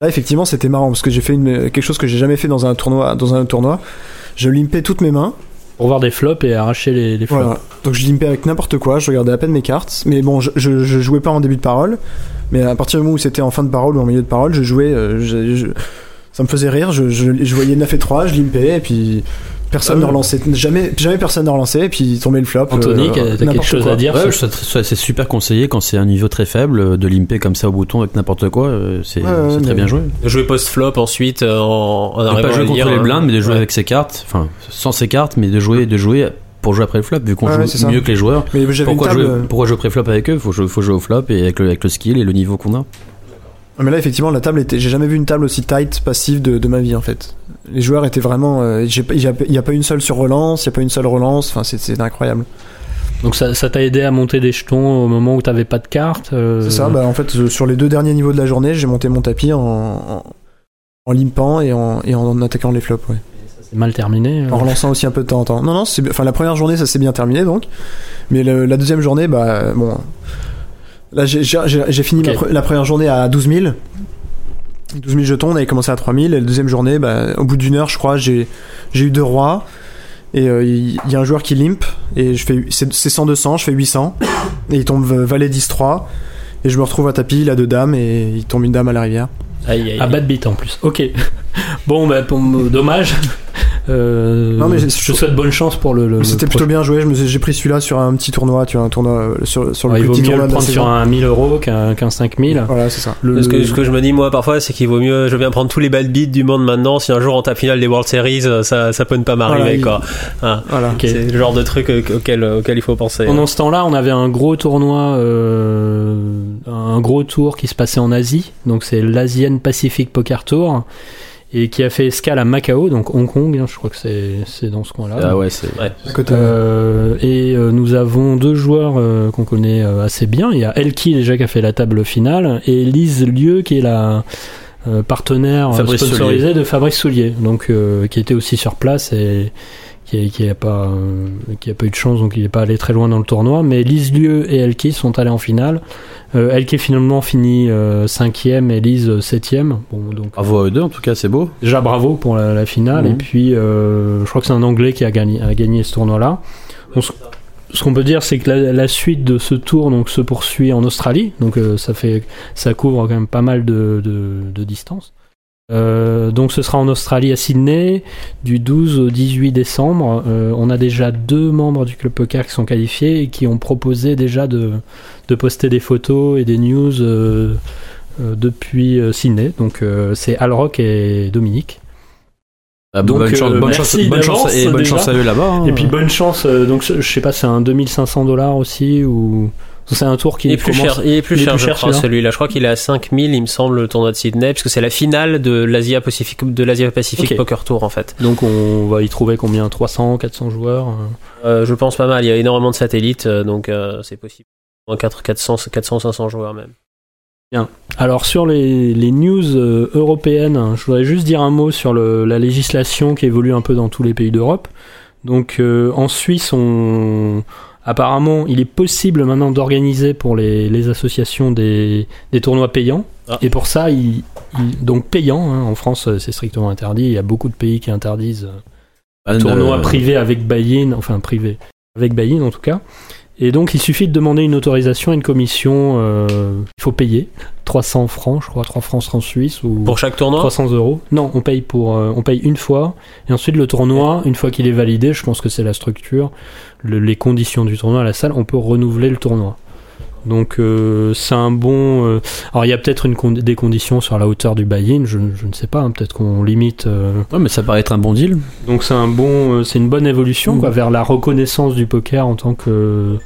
Là, effectivement, c'était marrant parce que j'ai fait une, quelque chose que j'ai jamais fait dans un tournoi. Dans un tournoi, je limpais toutes mes mains. Pour voir des flops et arracher les, flops. Donc je limpais avec n'importe quoi, je regardais à peine mes cartes. Mais bon, je, jouais pas en début de parole. Mais à partir du moment où c'était en fin de parole ou en milieu de parole, je jouais. euh, ça me faisait rire. Je voyais 9 et 3, je limpais et puis personne Ah ne relançait. Jamais, jamais personne ne relançait et puis tombait le flop. Anthony, euh, t'as quelque n'importe chose quoi. à dire Ouais, c'est super conseillé quand c'est un niveau très faible euh, de limper comme ça au bouton avec n'importe quoi. euh, C'est Ouais, c'est ouais, très bien joué. De jouer post-flop ensuite en, en De arrivant pas jouer contre lire, les blindes, mais de jouer Ouais. avec ses cartes, enfin sans ses cartes, mais de jouer, de jouer pour jouer après le flop, vu qu'on Ouais, ouais, c'est joue ça. mieux que les joueurs. Mais Pourquoi table. jouer, pourquoi jouer pré-flop avec eux? Faut jouer, faut jouer au flop et avec le, avec le skill et le niveau qu'on a. Mais là, effectivement, la table était. J'ai jamais vu une table aussi tight, passive de, de ma vie, en fait. Les joueurs étaient vraiment. euh, Il y a, pas une seule sur relance, il y a pas une seule relance. Enfin, c'est- incroyable. Donc ça, ça t'a aidé à monter des jetons au moment où t'avais pas de carte. euh, C'est ça. Bah, en fait, sur les deux derniers niveaux de la journée, j'ai monté mon tapis en, en, en limpant et en, et en attaquant les flops, ouais. C'est mal terminé. euh. En relançant aussi un peu de temps en temps. Non, non, enfin la première journée ça s'est bien terminé donc, mais le- la deuxième journée, bah bon, là j'ai- j'ai j'ai- j'ai fini Ok. ma pre- la première journée à 12 000. 12 000 jetons, on avait commencé à 3 000 et la deuxième journée, bah, au bout d'une heure, je crois, j'ai j'ai eu deux rois et euh, il y, a un joueur qui limp et je fais c'est c'est 100 200, je fais 800 et il tombe euh, valet 10 3 et je me retrouve à tapis, il a deux dames et il tombe une dame à la rivière. Aïe, aïe, À aïe. bas de bite en plus. Ok. Bon, bah, pour- dommage. Euh, Non, mais je je- te souhaite bonne chance pour le. C'était plutôt bien joué, je me suis- j'ai pris celui-là sur un petit tournoi, tu vois, un tournoi euh, sur, sur le Ouais, il plus vaut petit mieux tournoi le de la prendre sur un 1000 euros qu'un qu'un 5000. Voilà, c'est ça. Le- Ce que, ce que je me dis moi parfois c'est qu'il vaut mieux je bien prendre tous les bad beats du monde maintenant si un jour on tape finale des World Series euh, ça, ça peut ne pas m'arriver Voilà, il- quoi Hein. Voilà. C'est le genre de truc auquel, auquel il faut penser Pendant ce temps-là, on avait un gros tournoi, euh, un gros tour qui se passait en Asie. Donc c'est l'Asian Pacific Poker Tour et qui a fait escale à Macao, donc Hong Kong. hein, je crois que c'est c'est dans ce coin-là. Ah ouais, c'est. Ouais. Euh, et euh, nous avons deux joueurs euh, qu'on connaît euh, assez bien. Il y a Elki déjà qui a fait la table finale et Lise Lieu qui est la euh, partenaire Fabrice sponsorisée de Fabrice Soulier, donc euh, qui était aussi sur place et qui, qui a pas euh, qui a pas eu de chance donc il n'est pas allé très loin dans le tournoi. Mais Lise Lieu et Elki sont allés en finale. Euh, Elki finalement finit euh, cinquième et Lise euh, septième. Bon donc Bravo à eux deux, en tout cas, c'est beau. déjà bravo pour la, la finale Mhm. et puis euh, je crois que c'est un anglais qui a gagné, a gagné ce tournoi là ce qu'on peut dire c'est que la, la suite de ce tour donc se poursuit en Australie donc euh, ça fait ça couvre quand même pas mal de, de, de distance Euh, donc ce sera en Australie à Sydney du 12 au 18 décembre Euh, on a déjà deux membres du club poker qui sont qualifiés et qui ont proposé déjà de, de poster des photos et des news euh, depuis Sydney donc c'est Alrock et Dominique Ah, Donc, bonne chance, bonne merci chance, bonne chance, d'avance, et bonne chance à eux là-bas. hein. Et puis bonne chance, donc je je sais pas, c'est un 2500 dollars aussi ou c'est un tour qui il est plus commence- cher, il est plus il est cher, je cher, crois, celui-là. Je crois qu'il est à 5000, il me semble, le tournoi de Sydney, parce que c'est la finale de l'Asia Pacific, de l'Asia Pacific Ok. Poker Tour, en fait. Donc on va y trouver combien? 300, 400 joueurs. euh? Euh, je pense pas mal, il y a énormément de satellites, euh, donc euh, c'est possible. Moins 4, 400, 400, 500 joueurs même. Alors sur les, les news euh, européennes, je voudrais juste dire un mot sur le- la législation qui évolue un peu dans tous les pays d'Europe. Donc euh, en Suisse, on apparemment, il est possible maintenant d'organiser pour les, les associations des, des tournois payants. Ah. Et pour ça, il, il- donc payant, hein, en France, c'est strictement interdit. Il y a beaucoup de pays qui interdisent euh, Ah, tournoi euh, privé avec buy-in, enfin privé, avec buy-in en tout cas. Et donc il suffit de demander une autorisation à une commission, euh, il faut payer 300 francs, je crois, 3 francs francs suisses ou Pour chaque tournoi 300 euros. Non, on paye pour, euh, on paye une fois et ensuite le tournoi, une fois qu'il est validé, je pense que c'est la structure, le- les conditions du tournoi à la salle, on peut renouveler le tournoi. Donc euh, c'est un bon. euh, alors il y a peut-être une con- des conditions sur la hauteur du buy-in, je, je ne sais pas, hein, peut-être qu'on limite. euh, Ouais, mais ça paraît être un bon deal. donc c'est un bon, euh, c'est une bonne évolution Mm. quoi, vers la reconnaissance du poker en tant que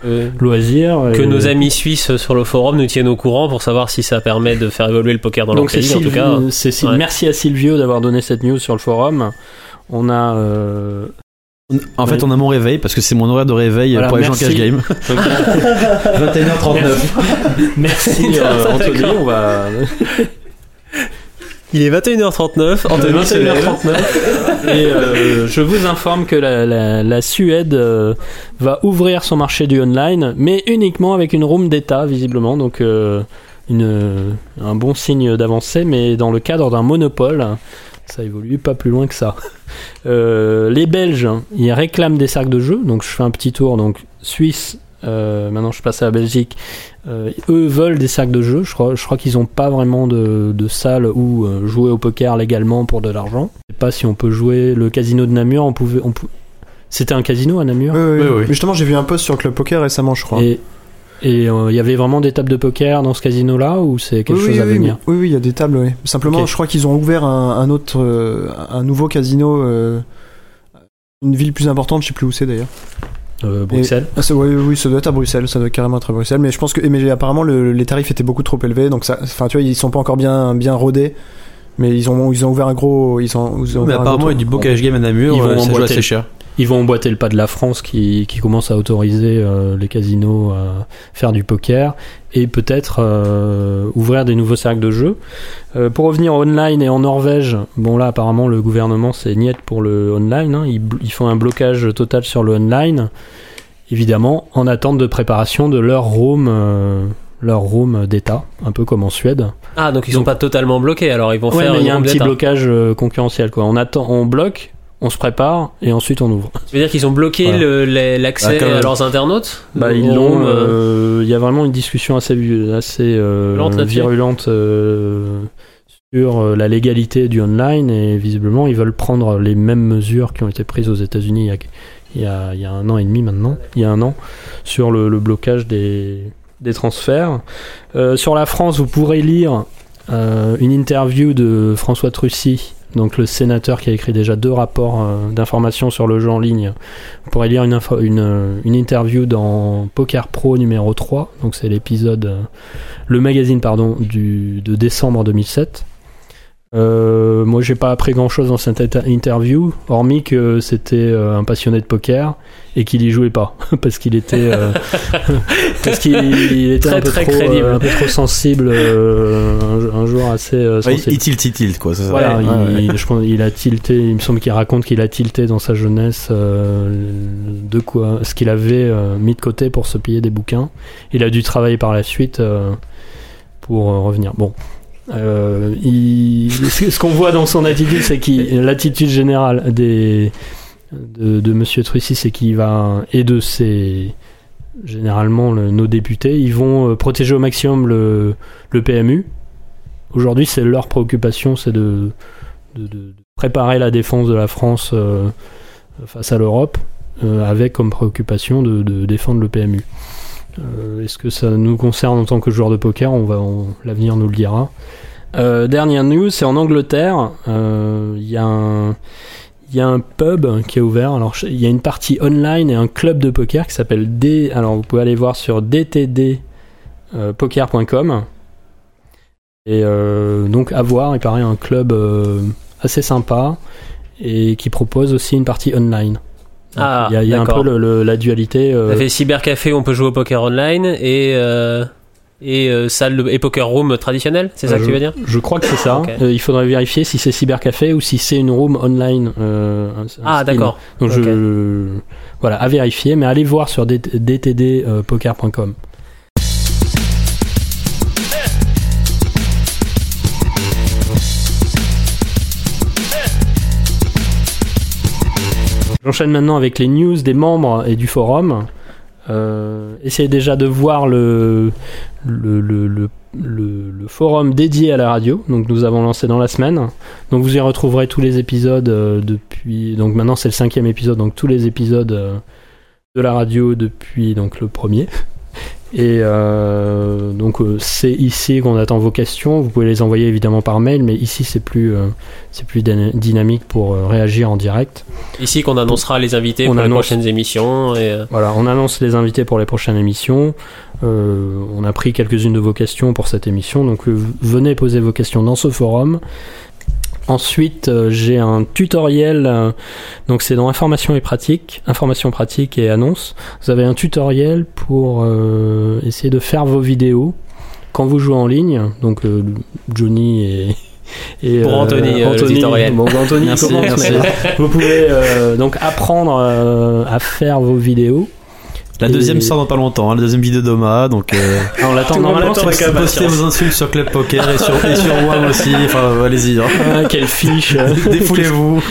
loisir. Que Et- nos amis suisses sur le forum nous tiennent au courant pour savoir si ça permet de faire évoluer le poker dans leur Donc c'est pays. En tout cas, ouais. merci à Silvio d'avoir donné cette new sur le forum. On a En fait, on a mon réveil parce que c'est mon horaire de réveil Voilà, pour les gens merci. cash game. 21h39. Merci euh, Anthony, on va il est 21h39. Anthony se lève. 21h39 et euh, je vous informe que la, la- la Suède euh, va ouvrir son marché du online, mais uniquement avec une room d'État visiblement, donc euh, une, un bon signe d'avancée, mais dans le cadre d'un monopole. Ça évolue pas plus loin que ça. Euh, les Belges, ils réclament des sacs de jeu, donc je fais un petit tour. Donc Suisse, euh, maintenant je passe à la Belgique. Euh, eux veulent des sacs de jeu. Je crois, je crois qu'ils n'ont pas vraiment de, de salle où jouer au poker légalement pour de l'argent. Je sais pas si on peut jouer le casino de Namur. On pouvait, on pou- C'était un casino à Namur? Oui, oui, Oui, oui. oui. Justement, j'ai vu un post sur Club Poker récemment, je crois. Et et euh, il y avait vraiment des tables de poker dans ce casino-là ou c'est quelque oui, chose oui, à oui, venir Oui, oui, il y a des tables, oui. Simplement, je crois qu'ils ont ouvert un, un autre, euh, un nouveau casino, euh, une ville plus importante, je sais plus où c'est d'ailleurs. Euh, Bruxelles. Ah, oui, oui, ça doit être à Bruxelles, ça doit carrément être à Bruxelles. Mais je pense que, mais apparemment, le- les tarifs étaient beaucoup trop élevés, donc ça, enfin, tu vois, ils sont pas encore bien, bien rodés. Mais ils ont, ils ont ouvert un gros, ils ont, ils ont Mais apparemment, il y a du beau cash game à Namur, Ils vont ça joue emboîter. assez cher. Ils vont emboîter le pas de la France qui, qui commence à autoriser euh, les casinos à faire du poker et peut-être euh, ouvrir des nouveaux cercles de jeu. Euh, pour revenir online et en Norvège, bon là apparemment le gouvernement c'est niet pour le online, hein. ils, font un blocage total sur le online, évidemment en attente de préparation de leur room. leur room d'État, un peu comme en Suède. Ah, donc ils sont Donc- pas totalement bloqués, alors ils vont Ouais, faire mais il y a un petit blocage concurrentiel. Quoi. On attend, on bloque, on se prépare et ensuite on ouvre. Ça veut dire qu'ils ont bloqué Voilà. le- les- l'accès Ah, même. à leurs internautes Bah, ils l'ont. euh, euh, Il y a vraiment une discussion assez, euh, virulente euh, sur euh, la légalité du online et visiblement ils veulent prendre les mêmes mesures qui ont été prises aux États-Unis il y a, il y a- il y a un an et demi maintenant, il y a un an, sur le, le blocage des, des transferts. Euh, sur la France, vous pourrez lire euh, une interview de François Trucy. Donc le sénateur qui a écrit déjà deux rapports euh, d'information sur le jeu en ligne vous pourrez lire une, euh, une interview dans Poker Pro numéro 3, donc c'est l'épisode, euh, le magazine pardon, du, de décembre 2007. Euh, moi j'ai pas appris grand chose dans cette inter- interview, hormis que c'était euh, un passionné de poker et qu'il y jouait pas, parce qu'il était, euh, parce qu'il il était Très, un, peu très trop, crédible. euh, un peu trop sensible, euh, un, un joueur assez euh, Ouais, sensible. il tilt, il tilt, quoi. c'est ça. Voilà, Ouais, il, ouais. je pense il a tilté. Il me semble qu'il raconte qu'il a tilté dans sa jeunesse euh, de quoi, ce qu'il avait euh, mis de côté pour se payer des bouquins. Il a dû travailler par la suite euh, pour euh, revenir. Bon, Euh, ce qu'on voit dans son attitude, c'est qu'il l'attitude générale de, de Monsieur Trucy, c'est qu'il va et de ses généralement le- nos députés, ils vont euh, protéger au maximum le, PMU. Aujourd'hui, c'est leur préoccupation, c'est de, préparer la défense de la France euh, face à l'Europe, avec comme préoccupation de défendre le PMU. Euh, Est-ce que ça nous concerne en tant que joueur de poker On va, l'avenir nous le dira. Euh, dernière news, c'est en Angleterre. Euh, Il y a un il y a un pub qui est ouvert. Alors, il y a une partie online et un club de poker qui s'appelle D. Alors, vous pouvez aller voir sur dtdpoker.com. Et euh, donc, à voir, il paraît un club euh, assez sympa et qui propose aussi une partie online. Ah, il y a, il y a un peu le- le- la dualité. euh, Ça fait cybercafé, on peut jouer au poker online et euh, et euh, salle et poker room traditionnelle, c'est ça que je, tu veux dire? Je crois que c'est ça. Euh, il faudrait vérifier si c'est cybercafé ou si c'est une room online. euh, un- Ah d'accord. Donc je voilà à vérifier, mais allez voir sur dtdpoker.com. J'enchaîne maintenant avec les news des membres et du forum. Euh, essayez déjà de voir le, le, le, le, le- forum dédié à la radio. Donc nous avons lancé dans la semaine. Donc vous y retrouverez tous les épisodes euh, depuis. Donc maintenant c'est le cinquième épisode, donc tous les épisodes euh, de la radio depuis donc le premier. Et euh, donc euh, c'est ici qu'on attend vos questions. Vous pouvez les envoyer évidemment par mail, mais ici c'est plus euh, c'est plus dyna- dynamique pour réagir en direct. Ici qu'on annoncera les invités On pour les prochaines émissions et Voilà, on annonce les invités pour les prochaines émissions. On a pris quelques-unes de vos questions pour cette émission, donc venez poser vos questions dans ce forum. Ensuite, euh, j'ai un tutoriel, euh, donc c'est dans information et pratique, information pratique et annonce. Vous avez un tutoriel pour euh, essayer de faire vos vidéos quand vous jouez en ligne. Donc euh, Johnny et et Pour Anthony, euh. Bon, Anthony Merci, commence, merci. mais vous pouvez donc apprendre à faire vos vidéos. La Et- deuxième sort dans pas longtemps, hein, la deuxième vidéo d'Oma, donc euh, Ah, on l'attend normalement impatience. postez vos insultes sur Club Poker et sur, et sur WAM aussi, enfin allez-y, hein. Ah, quelle fiche défoulez-vous.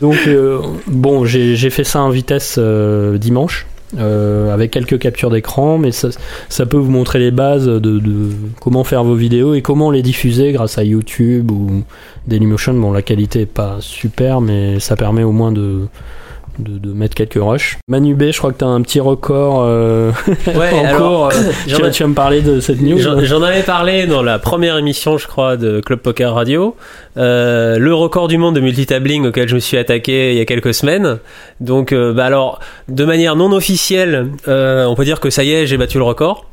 Donc euh, bon, j'ai j'ai fait ça en vitesse euh, dimanche. euh, avec quelques captures d'écran, mais ça, ça peut vous montrer les bases de, de comment faire vos vidéos et comment les diffuser grâce à YouTube ou Dailymotion. Bon, la qualité est pas super, mais ça permet au moins de, de, de mettre quelques rushs. Manu B, je crois que tu as un petit record euh, Ouais, en alors, cours. euh, j'en tu, vas- ai- tu vas me parler de cette news J'en j'en avais parlé dans la première émission, je crois, de Club Poker Radio. Euh, le record du monde de multitabling auquel je me suis attaqué il y a quelques semaines. Donc, euh, bah alors, de manière non officielle, euh, on peut dire que ça y est, j'ai battu le record.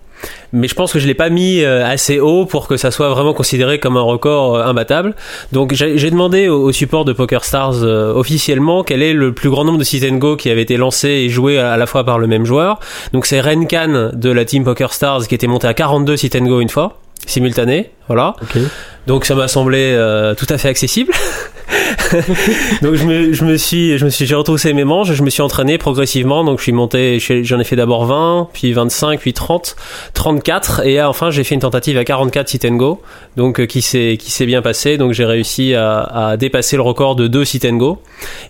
Mais je pense que je l'ai pas mis euh, assez haut pour que ça soit vraiment considéré comme un record euh, imbattable. Donc j'ai demandé au, support de PokerStars euh, officiellement quel est le plus grand nombre de sit and go qui avait été lancé et joué à, la fois par le même joueur. Donc c'est Renkan de la team PokerStars qui était monté à 42 sit and go une fois simultané, voilà. Ok. Donc ça m'a semblé euh, tout à fait accessible. donc je me, je me suis, je me suis, j'ai retroussé mes manches, je me suis entraîné progressivement. Donc je suis monté, j'en ai fait d'abord 20, puis 25, puis 30, 34, et enfin j'ai fait une tentative à 44 sit and go, donc euh, qui s'est, qui s'est bien passé. Donc j'ai réussi à, à dépasser le record de 2 sit and go.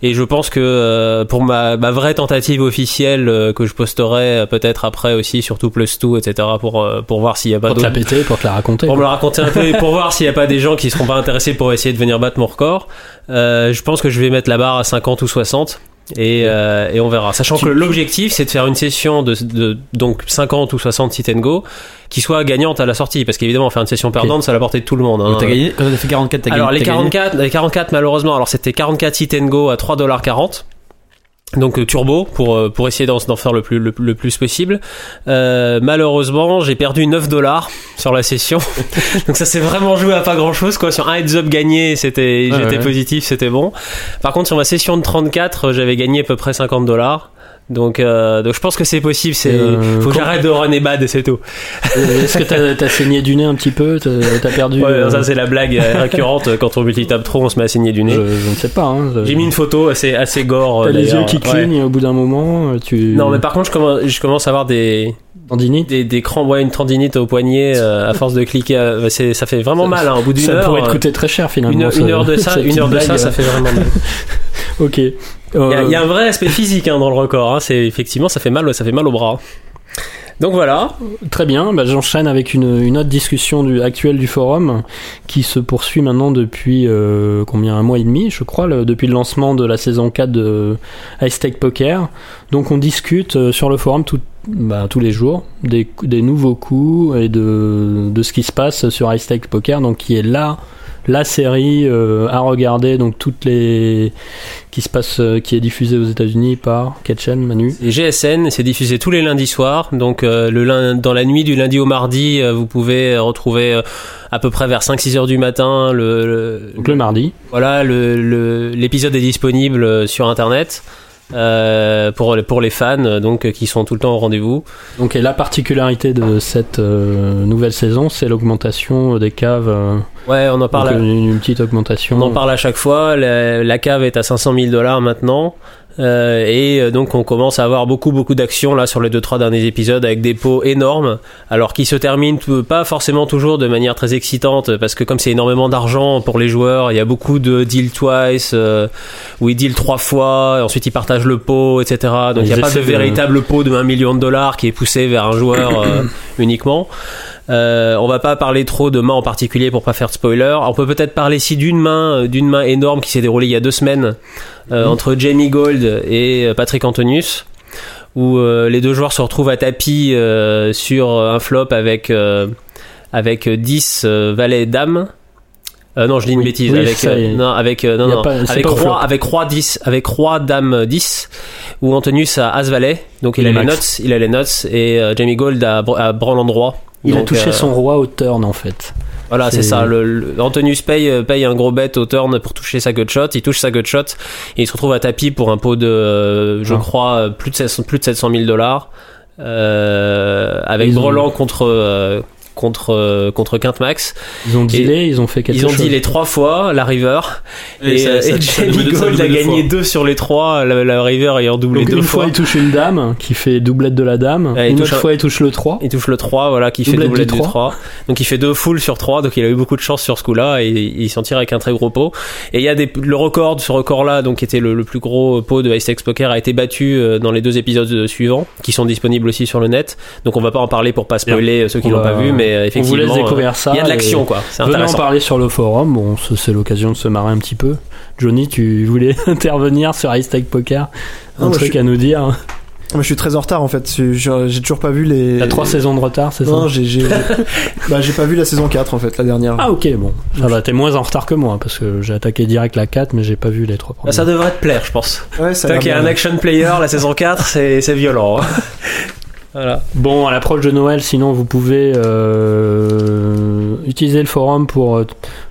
Et je pense que euh, pour ma, ma vraie tentative officielle euh, que je posterai euh, peut-être après aussi, surtout plus 2, etc. pour euh, pour voir s'il y a pas Pour te la péter, pour te la raconter. pour me le raconter un peu et pour voir s'il n'y a pas des gens qui seront pas intéressés pour essayer de venir battre mon record. Euh, je pense que je vais mettre la barre à 50 ou 60 et, euh, et on verra. Sachant que l'objectif c'est de faire une session de, de donc 50 ou 60 sit and go qui soit gagnante à la sortie parce qu'évidemment faire une session perdante c'est à la portée de tout le monde. hein. Gagné, quand t'as fait 44, t'as gagné. Alors les t'as gagné 44, les 44 malheureusement, alors c'était 44 sit and go à 3,40$. Donc euh, turbo pour euh, pour essayer d'en d'en faire le plus le, le plus possible. Euh, malheureusement, j'ai perdu 9 dollars sur la session. Donc ça s'est vraiment joué à pas grand chose quoi. Sur un heads up gagné, c'était j'étais ouais. positif, c'était bon. Par contre sur ma session de 34, j'avais gagné à peu près 50 dollars. Donc, euh, donc je pense que c'est possible. C'est Euh, faut que j'arrête de run et bad, c'est tout. Euh, Est-ce que t'as as saigné du nez un petit peu? T'as t'as perdu Ouais, euh, ça c'est la blague récurrente quand on multitape trop, on se met à saigner du je, nez. je ne sais pas. Hein, je- J'ai mis une photo assez assez gore. T'as les yeux qui Ouais. clignent au bout d'un moment. Tu... Non, mais par contre, je commence, je commence à avoir des, Tendinite des, des crampes, ouais, une tendinite au poignet euh, à force de cliquer. euh, c'est, ça fait vraiment mal, hein, au bout d'une Ça heure. pourrait te coûter très cher finalement. une, heure de ça, une heure de ça, ça fait vraiment mal. Ok. Il y, a, Euh, il y a un vrai aspect physique hein, dans le record. Hein, c'est effectivement, ça fait mal, ça fait mal au bras. Donc voilà. Très bien, bah, j'enchaîne avec une, une autre discussion du, actuelle du forum qui se poursuit maintenant depuis euh, combien un mois et demi, je crois, le- depuis le lancement de la saison 4 de High Stake Poker. Donc on discute euh, sur le forum tout, bah, tous les jours des, nouveaux coups et de, de ce qui se passe sur High Stake Poker, donc qui est là la série euh, à regarder, donc toutes les qui se passe, euh, qui est diffusée aux États-Unis par quelle chaîne, Manu Et GSN, c'est diffusé tous les lundis soirs. Donc euh, le dans la nuit du lundi au mardi, vous pouvez retrouver à peu près vers 5-6 heures du matin le, le- Donc le mardi. Voilà, le- l'épisode est disponible sur internet. euh, pour pour les fans donc qui sont tout le temps au rendez-vous. Donc et la particularité de cette euh, nouvelle saison, c'est l'augmentation des caves. Ouais, on en parle. donc, à- une, une petite augmentation. On en parle à chaque fois. La, la cave est à 500 000 dollars maintenant. Euh, et euh, donc on commence à avoir beaucoup beaucoup d'actions là sur les deux trois derniers épisodes avec des pots énormes alors qui se terminent pas forcément toujours de manière très excitante parce que comme c'est énormément d'argent pour les joueurs il y a beaucoup de deal twice euh, où ils deal trois fois ensuite ils partagent le pot etc donc il n'y a pas de- véritable pot de 1 million de dollars qui est poussé vers un joueur euh, uniquement euh, on va pas parler trop de mains en particulier pour pas faire de spoiler. On peut peut-être parler ici d'une main, euh, d'une main énorme qui s'est déroulée il y a deux semaines euh, entre Jamie Gold et euh, Patrick Antonius, où euh, les deux joueurs se retrouvent à tapis euh, sur un flop avec euh, avec 10 euh, valets dames. Euh, non, je dis une Oui. bêtise. Oui, avec, euh, non, avec, euh, non, non, pas- avec roi, avec roi 10, avec roi dame 10, où Antonius a as valet, donc il a les notes, il a les notes, et euh, Jamie Gold a, a. Il a touché euh, son roi au turn en fait. voilà, c'est ça. Le, le- Antonius paye, euh, paye un gros bet au turn pour toucher sa gutshot. Il touche sa gutshot et il se retrouve à tapis pour un pot de, euh, je Ah. crois, euh, plus de 700, plus de 700 000 dollars. Euh, avec ont- Brelan contre, euh, contre, euh, contre Quinte Max. Ils ont dealé, ils ont fait quelque Ils ont chose. dit les trois fois, la river. Et, ça- euh, ça- et ça Jamie Gold a gagné deux sur les trois, la, la river ayant doublé Donc deux une fois, fois. il touche une dame qui fait doublette de la dame. Il une touche autre un- fois, il touche le 3. Il touche le 3, voilà, qui fait Doublette du du 3. 3. Donc il fait deux full sur 3, donc il a eu beaucoup de chance sur ce coup-là et il s'en tire avec un très gros pot. Et il y a des, le record, ce record-là, donc qui était le, le plus gros pot de Ice Poker, a été battu euh, dans les deux épisodes suivants, qui sont disponibles aussi sur le net. Donc on va pas en parler pour pas spoiler ceux qui On l'ont pas vu, mais euh, On vous laisse euh, découvrir ça. Il y a de l'action, quoi. C'est Venez en parler sur le forum. Bon, ce- c'est l'occasion de se marrer un petit peu. Johnny, tu voulais intervenir sur Ice Tech Poker? Un Non, truc je à nous dire? Moi, je suis très en retard en fait. J'ai toujours pas vu les. T'as trois saisons de retard, c'est ça? Non, j'ai bah, j'ai pas vu la saison 4 en fait, la dernière. Ah ok, bon. Ça va, t'es moins en retard que moi, parce que j'ai attaqué direct la 4, mais j'ai pas vu les trois Bah, premiers. ça devrait te plaire, je pense. ouais, ça a Toi qui es un action player, la saison 4, c'est c'est violent. voilà. Bon, à l'approche de Noël, sinon vous pouvez euh, utiliser le forum pour, euh,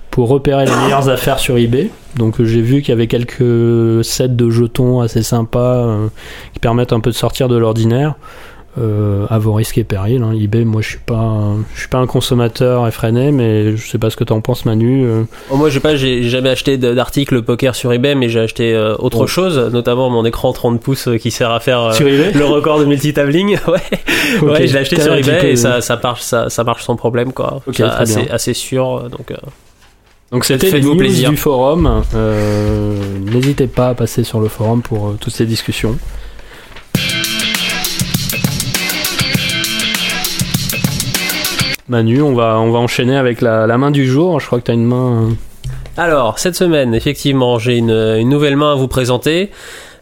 pour repérer les meilleures affaires sur eBay. Donc euh, j'ai vu qu'il y avait quelques sets de jetons assez sympas qui permettent un peu de sortir de l'ordinaire. Euh, à vos risques et périls. hein. eBay, moi je suis pas, je suis pas un consommateur effréné, mais je sais pas ce que t'en penses, Manu. euh. Bon, moi, j'ai pas, j'ai jamais acheté d'article poker sur eBay, mais j'ai acheté euh, autre chose, notamment mon écran 30 pouces euh, qui sert à faire le record de multitabling. Ouais, ouais, je l'ai acheté sur eBay et ça, ça marche, ça, ça marche sans problème, quoi. Ok, Ça, très assez, bien. assez sûr. Donc, Donc c'était les news plaisir. du forum. Euh, N'hésitez pas à passer sur le forum pour euh, toutes ces discussions. Manu, on va, enchaîner avec la, main du jour. Je crois que tu as une main. euh, Alors, cette semaine, effectivement, j'ai une, nouvelle main à vous présenter.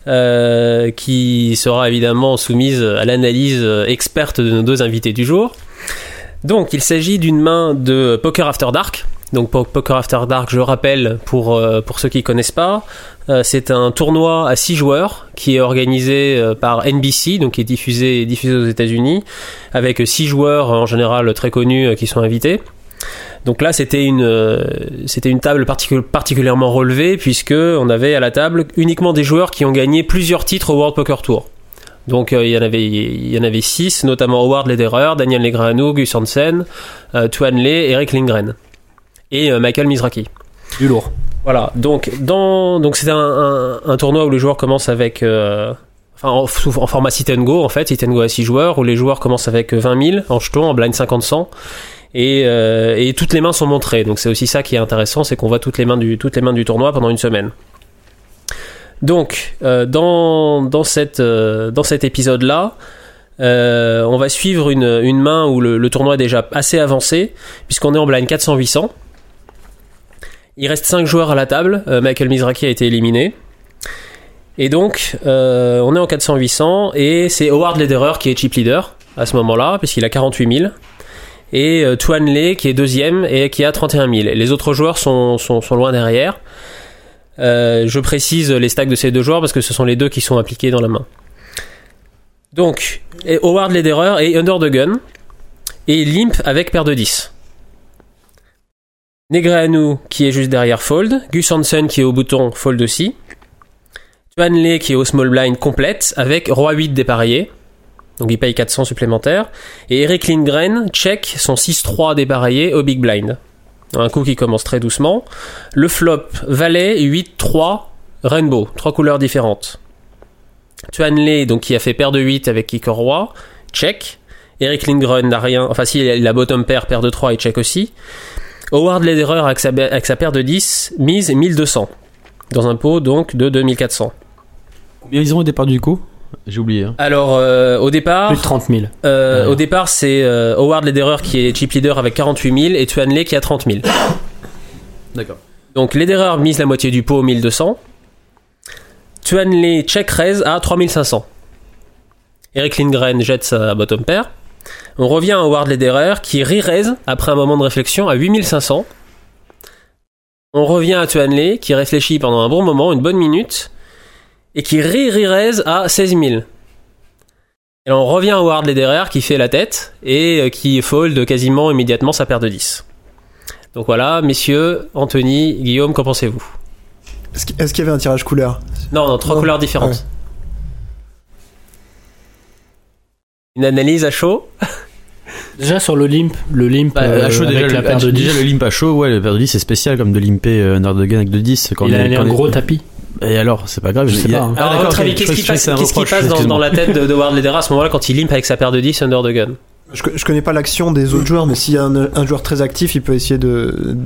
euh, qui sera évidemment soumise à l'analyse euh, experte de nos deux invités du jour. Donc, il s'agit d'une main de Poker After Dark. Donc, Po- Poker After Dark, je rappelle pour, ceux qui connaissent pas, c'est un tournoi à 6 joueurs qui est organisé euh, par NBC, donc qui est diffusé, diffusé aux États-Unis, avec 6 joueurs en général très connus euh, qui sont invités. Donc là, c'était une, euh, c'était une table particu- particulièrement relevée puisque on avait à la table uniquement des joueurs qui ont gagné plusieurs titres au World Poker Tour. Donc euh, il y en avait, il y en avait six, notamment Howard Lederer, Daniel Negreanu, Gus Hansen, euh, Tuan Le, Eric Lindgren et euh, Michael Mizraki. du lourd. Voilà, donc dans c'est un, tournoi où les joueurs commencent avec euh, enfin en, format sit and go en fait, sit and go à 6 joueurs où les joueurs commencent avec 20 000 en jetons en blind 50 100 et, euh, et toutes les mains sont montrées. Donc c'est aussi ça qui est intéressant, c'est qu'on voit toutes les mains du tournoi pendant une semaine. Donc euh, dans cet épisode là on va suivre une, main où le, le tournoi est déjà assez avancé, puisqu'on est en blind 400-800. Il reste 5 joueurs à la table. Euh, Michael Mizraki a été éliminé. Et donc, euh, on est en 400-800 et c'est Howard Lederer qui est chip leader à ce moment-là, puisqu'il a 48 000. Et euh, Tuan Le qui est deuxième et qui a 31 000. Les autres joueurs sont, loin derrière. Euh, je précise les stacks de ces deux joueurs parce que ce sont les deux qui sont impliqués dans la main. Donc, et Howard Lederer est under the gun et limp avec paire de 10. Negreanu qui est juste derrière fold, Gus Hansen qui est au bouton fold aussi, Tuan Le qui est au small blind complète avec roi 8 dépareillé. Donc il paye 400 supplémentaires. Et Eric Lindgren check son 6-3 dépareillé au big blind. Un coup qui commence très doucement. Le flop valet 8-3 rainbow, trois couleurs différentes. Tuan Le donc qui a fait paire de 8 avec kicker roi, check. Eric Lindgren n'a rien, enfin si il a bottom pair, paire de 3 et check aussi. Howard Lederer avec sa, avec sa paire de 10, mise 1200. Dans un pot donc de 2400. Combien ils ont au départ du coup? J'ai oublié. hein. Alors euh, au départ, Plus de 30 000. euh, Ouais. au départ c'est euh, Howard Lederer qui est chip leader avec 48 000 et Tuan Le qui a 30 000. D'accord. Donc Lederer mise la moitié du pot 1200. Tuan Le check raise à 3500. Eric Lindgren jette sa bottom pair. On revient à Howard Lederer qui re-raise après un moment de réflexion à 8500. On revient à Tuan Le qui réfléchit pendant un bon moment, une bonne minute, et qui re-re-raise à 16 000. Et on revient à Howard Lederer qui fait la tête et euh, qui fold quasiment immédiatement sa paire de 10. Donc voilà, messieurs, Anthony, Guillaume, qu'en pensez-vous? Est-ce qu'il y avait un tirage couleur? Non, non, trois Non. couleurs différentes. Une analyse à chaud Déjà sur le limp, le limp Bah, euh, à chaud, avec déjà, la le, paire de 10, déjà le limp à chaud, ouais, le paire de 10 c'est spécial comme de limper euh, under the gun avec de 10. Quand il on a est- un est- gros tapis. Et alors, c'est pas grave. Je sais il a- pas, hein. Ah, Alors, à d'accord, votre ok, avis, je qu'est-ce qui passe, passe dans, dans la tête de, de Lederer à ce moment-là quand il limp avec sa paire de 10 under the gun je, je connais pas l'action des autres joueurs, mais s'il y a un, un joueur très actif, il peut essayer de,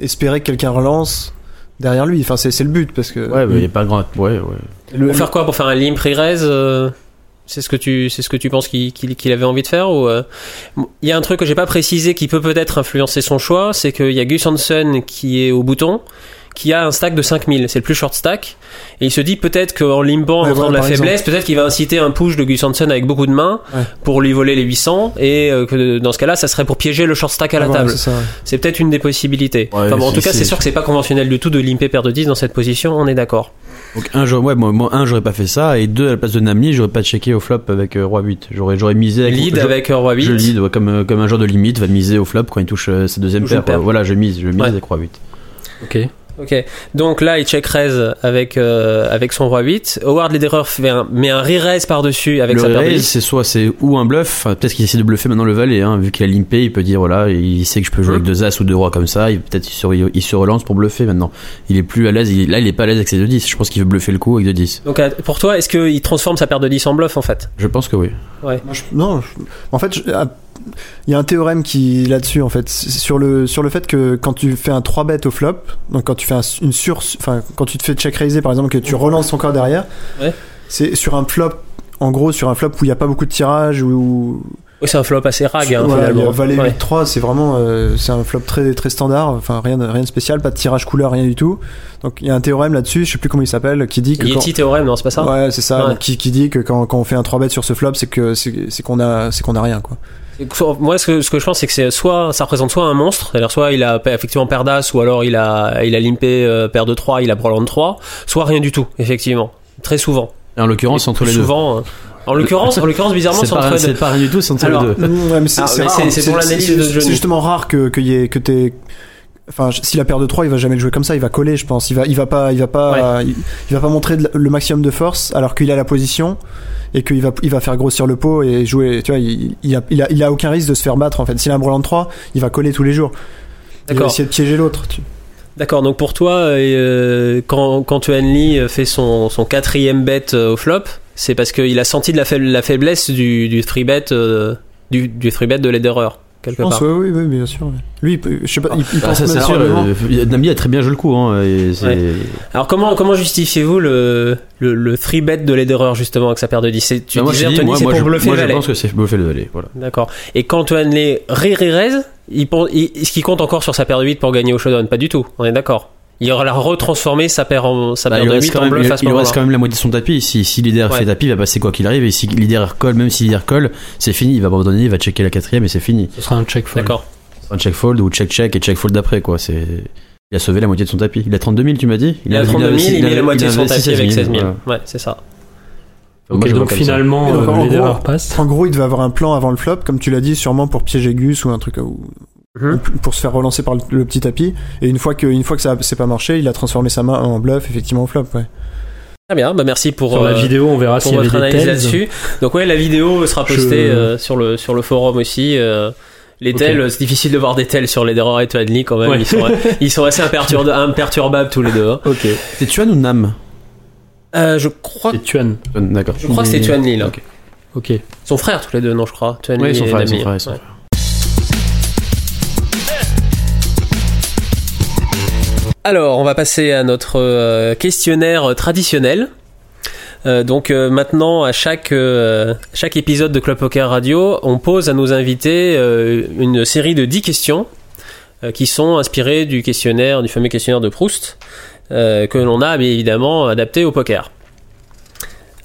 espérer que quelqu'un relance derrière lui. Enfin, c'est c'est le but parce que Ouais, mais il y a pas grand. Ouais, ouais. le- Pour faire quoi? Pour faire un limp re-raise euh, C'est ce que tu, c'est ce que tu penses qu'il qu'il- qu'il avait envie de faire ou euh, Il y a un truc que j'ai pas précisé qui peut peut-être influencer son choix, c'est qu'il y a Gus Hansen qui est au bouton, qui a un stack de 5000, c'est le plus short stack, et il se dit peut-être qu'en limpant, en Ouais, montrant de la faiblesse, peut-être qu'il va inciter un push de Gus Hansen avec beaucoup de mains Ouais. pour lui voler les 800, et euh, que dans ce cas-là, ça serait pour piéger le short stack à la table. c'est peut-être une des possibilités. Ouais, Enfin bon, en tout cas, c'est c'est- sûr que c'est pas conventionnel du tout de limper paire de 10 dans cette position, on est d'accord. Donc un, ouais, moi, moi, un, j'aurais pas fait ça, et deux, à la place de Namli, j'aurais pas checké au flop avec euh, roi 8. J'aurais, j'aurais misé avec Lead je- avec euh, roi 8. Je lead, ouais, comme, euh, comme un joueur de limite va miser au flop quand il touche euh, sa deuxième paire. Voilà, je mise, je mise Ouais. avec roi 8. Ok. Ok, donc là il check raise avec, euh, avec son roi 8. Howard Lederer fait un, met un re-raise par-dessus avec le sa paire de raise, 10. c'est soit c'est ou un bluff, enfin, peut-être qu'il essaie de bluffer maintenant le valet, hein, vu qu'il a limpé, il peut dire voilà, il sait que je peux jouer avec deux as ou deux rois comme ça, peut-être il se, il se relance pour bluffer maintenant. Il est plus à l'aise, là il est pas à l'aise avec ses deux 10, je pense qu'il veut bluffer le coup avec deux 10. Donc euh, pour toi, est-ce qu'il transforme sa paire de 10 en bluff en fait? Je pense que oui. Moi, je- non, je- en fait, je- il y a un théorème qui là-dessus en fait sur le sur le fait que quand tu fais un 3 bet au flop, donc quand tu fais un- une sur, enfin quand tu te fais check raiser par exemple que tu relances encore derrière, Ouais. c'est sur un flop. En gros, sur un flop où il n'y a pas beaucoup de tirage, où Oui, c'est un flop assez rag hein, Voilà, finalement. valet Ouais. 8-3, c'est vraiment euh, c'est un flop très très standard, enfin rien de, rien de spécial, pas de tirage couleur, rien du tout. Donc il y a un théorème là-dessus, je sais plus comment il s'appelle, qui dit que quand- Yeti théorème, non, c'est pas ça? Ouais, c'est ça, Ouais. donc, qui, qui dit que quand, quand on fait un 3 bet sur ce flop, c'est que c'est qu'on a c'est qu'on a rien quoi. Moi, ce que, ce que je pense, c'est que c'est soit ça représente soit un monstre, c'est-à-dire soit il a effectivement paire d'as, ou alors il a il a limpé euh, paire de 3, il a brelan de 3, soit rien du tout, effectivement. Très souvent. Et en l'occurrence, entre les deux. souvent. euh, En l'occurrence, en l'occurrence, bizarrement, C'est entre c'est pas rien du tout, c'est entre Alors, les deux. Ouais, mais c'est Ah, justement rare que qu'il y ait que t'aies Enfin, je- si la paire de 3, il va jamais le jouer comme ça, il va coller, je pense. Il va, il va pas, il va pas, il, il va pas montrer de le maximum de force alors qu'il a la position et qu'il va, il va faire grossir le pot et jouer. Tu vois, il, il, a, il, a, il a aucun risque de se faire battre en fait. S'il a un brelan de 3, il va coller tous les jours. Il va D'accord. essayer de piéger l'autre. tu- D'accord, donc pour toi, euh, quand, quand Lee fait son, son quatrième bet euh, au flop, c'est parce qu'il a senti de la, faib- la faiblesse du, du 3 bet euh, du, du 3 bet de Je pense, part. oui, oui, oui, bien sûr. Lui, je sais pas, il, il Ah, pense ça, sûr. euh, Nami a très bien joué le coup. Hein, et c'est- Ouais. Alors comment, comment justifiez-vous le, le, le 3 bet de Lederer justement avec sa paire de 10 C'est- Tu Bah, moi, disais je dis, Anthony, c'est moi, pour je, bluffer moi, le je valet. pense que c'est bluffer le valet. Voilà. D'accord. Et quand Tuan Lee ré-ré-raise, il, pense- il, est-ce qu'il compte encore sur sa paire de 8 pour gagner au showdown Pas du tout, on est d'accord. Il aura retransformé sa paire, en, sa Bah, paire il de reste 8 quand en même, bluff il, à ce il moment-là. reste quand même la moitié de son tapis. Si, si leader Ouais. fait tapis, il va passer quoi qu'il arrive. Et si leader colle, même si leader colle, c'est fini. Il va abandonner, il va checker la quatrième et c'est fini. Ce sera un check fold. D'accord. Un check fold ou check check et check fold d'après quoi. C'est il a sauvé la moitié de son tapis. Il a 32 000, tu m'as dit? Il a 32 000, il met la moitié de son tapis avec 16 000. voilà. Ouais, c'est ça. Donc finalement, donc, euh, en les gros- passent. En gros, il devait avoir un plan avant le flop, comme tu l'as dit, sûrement pour piéger Gus ou un truc, ou, Mhm. ou pour se faire relancer par le, le petit tapis. Et une fois que, une fois que ça s'est pas marché, il a transformé sa main en bluff, effectivement, au flop, ouais. Très bien, bah merci pour, Sur la euh, vidéo, on verra pour avait votre analyse là-dessus. Donc ouais, la vidéo sera Je- postée euh, sur le sur le forum aussi. euh, les tels, c'est difficile de voir des tels sur les Derror et Twadley quand même. Ouais. Ils, sont, ils sont assez imperturb- imperturbables tous les deux. hein. Ok. C'est Tuan ou Nam? Euh, je crois, C'est Tuan. D'accord. je crois que c'est Tuan Lee là. Ok. Sont frères tous les deux, non je crois. Tuan Ouais, et frères, ils sont Namir. frères, Alors, on va passer à notre euh, questionnaire traditionnel. Euh, donc euh, maintenant, à chaque, euh, chaque épisode de Club Poker Radio, on pose à nos invités une série de 10 questions qui sont inspirées du questionnaire, du fameux questionnaire de Proust, que l'on a bien évidemment adapté au poker.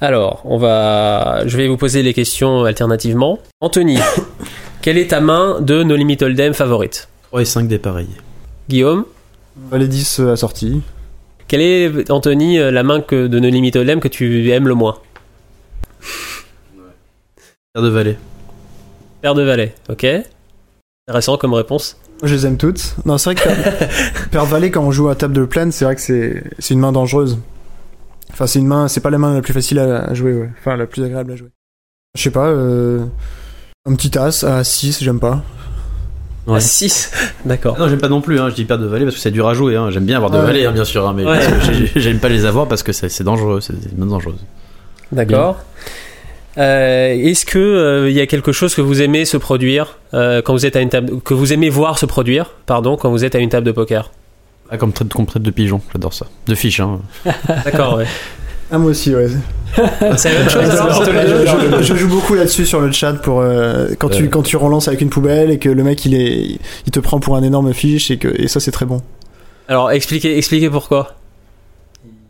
Alors, on va, je vais vous poser les questions alternativement. Anthony, quelle est ta main de No Limit Hold'em favorite? 3 et 5 des pareils. Guillaume? Les 10 euh, assortis. Quelle est, Anthony, euh, la main que, de No Limit Hold'em que tu aimes le moins? Paire de valet. Paire de valet, ok Intéressant comme réponse. Moi, je les aime toutes. Non, c'est vrai que Père, Père Valet, quand on joue à table de plaine, c'est vrai que c'est c'est une main dangereuse. Enfin, c'est une main, c'est pas la main la plus facile à, à jouer, ouais. Enfin, la plus agréable à jouer. Je sais pas, euh, un petit as à 6, j'aime pas. Ouais. À 6 D'accord. Ah non, j'aime pas non plus, hein. je dis paire de valets parce que c'est dur à jouer. Hein. J'aime bien avoir de Ouais. valets, hein, bien sûr, hein, mais Ouais. que j'aime pas les avoir parce que c'est c'est dangereux, c'est des mains dangereuses. D'accord. Euh, Est-ce que euh, il y a quelque chose que vous aimez se produire euh, quand vous êtes à une table, que vous aimez voir se produire, pardon, quand vous êtes à une table de poker? Ah, comme traite, comme traite de pigeon, j'adore ça. De fiches, hein. D'accord, ouais. Ah, moi aussi, ouais. C'est la même chose alors, je, joue beaucoup là-dessus sur le chat pour euh, quand tu quand tu relances avec une poubelle et que le mec il est il te prend pour un énorme fiche et que et ça c'est très bon. Alors, expliquez, expliquez pourquoi.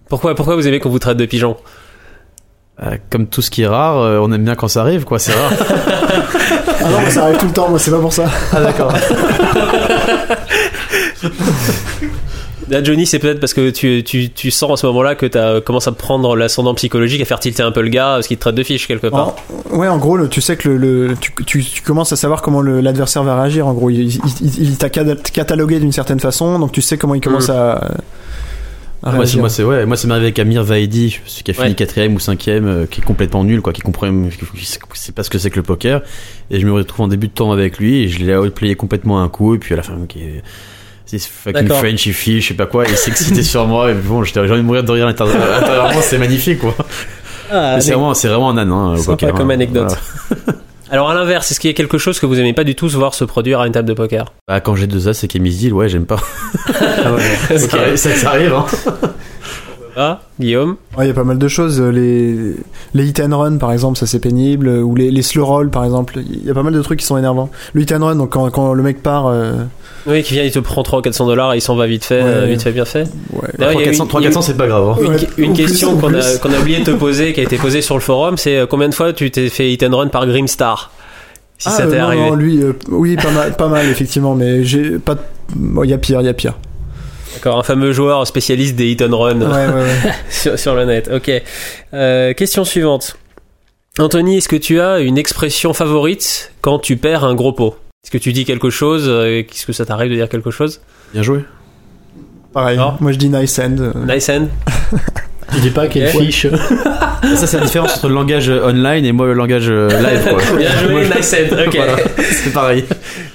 Pourquoi, pourquoi vous aimez qu'on vous traite de pigeon Euh, comme tout ce qui est rare, euh, on aime bien quand ça arrive, quoi, c'est rare. Ah non, ça arrive tout le temps, moi c'est pas pour ça. ah, d'accord. Là, Johnny, c'est peut-être parce que tu, tu, tu sens à ce moment-là que tu commences à prendre l'ascendant psychologique, à faire tilter un peu le gars, parce qu'il te traite de fiche quelque part. En- ouais, en gros, le- tu sais que le, le- tu, tu, tu commences à savoir comment l'adversaire va réagir. En gros, il, il, il- il t'a cata- catalogué d'une certaine façon, donc tu sais comment il commence Mm. à, à moi, c'est, moi, c'est, ouais, moi, c'est m'arrivé avec Amir Vaidi, celui qui a fini Ouais. quatrième ou cinquième, euh, qui est complètement nul, quoi, qui comprend, qui sait pas ce que c'est que le poker. Et je me retrouve en début de temps avec lui, et je l'ai outplayé complètement un coup, et puis à la fin, qui est, c'est fucking. French, il fiche, je sais pas quoi, et il s'excitait sur moi, et bon, j'étais, j'ai envie de mourir de rire l'intérieurement, c'est magnifique, quoi. Ah, c'est vraiment, vraiment un âne, hein, Sympa comme anecdote. Voilà. Alors à l'inverse, est-ce qu'il y a quelque chose que vous aimez pas du tout se voir se produire à une table de poker? Bah, quand j'ai deux as et qu'il deal, ouais, j'aime pas. Ah ouais. Ça, arrive- ça, ça arrive, hein. Ah, Guillaume Ouais, il y a pas mal de choses. Les, les hit and run, par exemple, ça c'est pénible. Ou les, les slow roll, par exemple. Il y a pas mal de trucs qui sont énervants. Le hit and run, donc quand, quand le mec part, euh, Oui, qui vient, il te prend 300 ou 400 dollars et il s'en va vite fait, Ouais. euh, vite fait, bien fait. ouais. D'ailleurs, il y a 300, une- 300, 400, c'est pas grave, hein. Une, question qu'on a, plus. qu'on a oublié de te poser, qui a été posée sur le forum, c'est euh, combien de fois tu t'es fait hit and run par Grimstar? Si Ah, ça euh, t'est non, arrivé. non, lui, euh, oui, pas mal, pas mal, effectivement, mais j'ai pas. Bon, il y a pire, il y a pire. D'accord, un fameux joueur spécialiste des hit and run Ouais, ouais, ouais. sur, sur le net. Ok. Euh, question suivante. Anthony, est-ce que tu as une expression favorite quand tu perds un gros pot? Est-ce que tu dis quelque chose euh, Est-ce que ça t'arrive de dire quelque chose? Bien joué. Pareil. Moi, je dis nice end. euh, Nice end Tu dis pas quelle fiche. Ça, c'est la différence entre le langage online et moi, le langage live, quoi. Bien joué, Moi, je- nice end. Ok. Voilà. C'est pareil.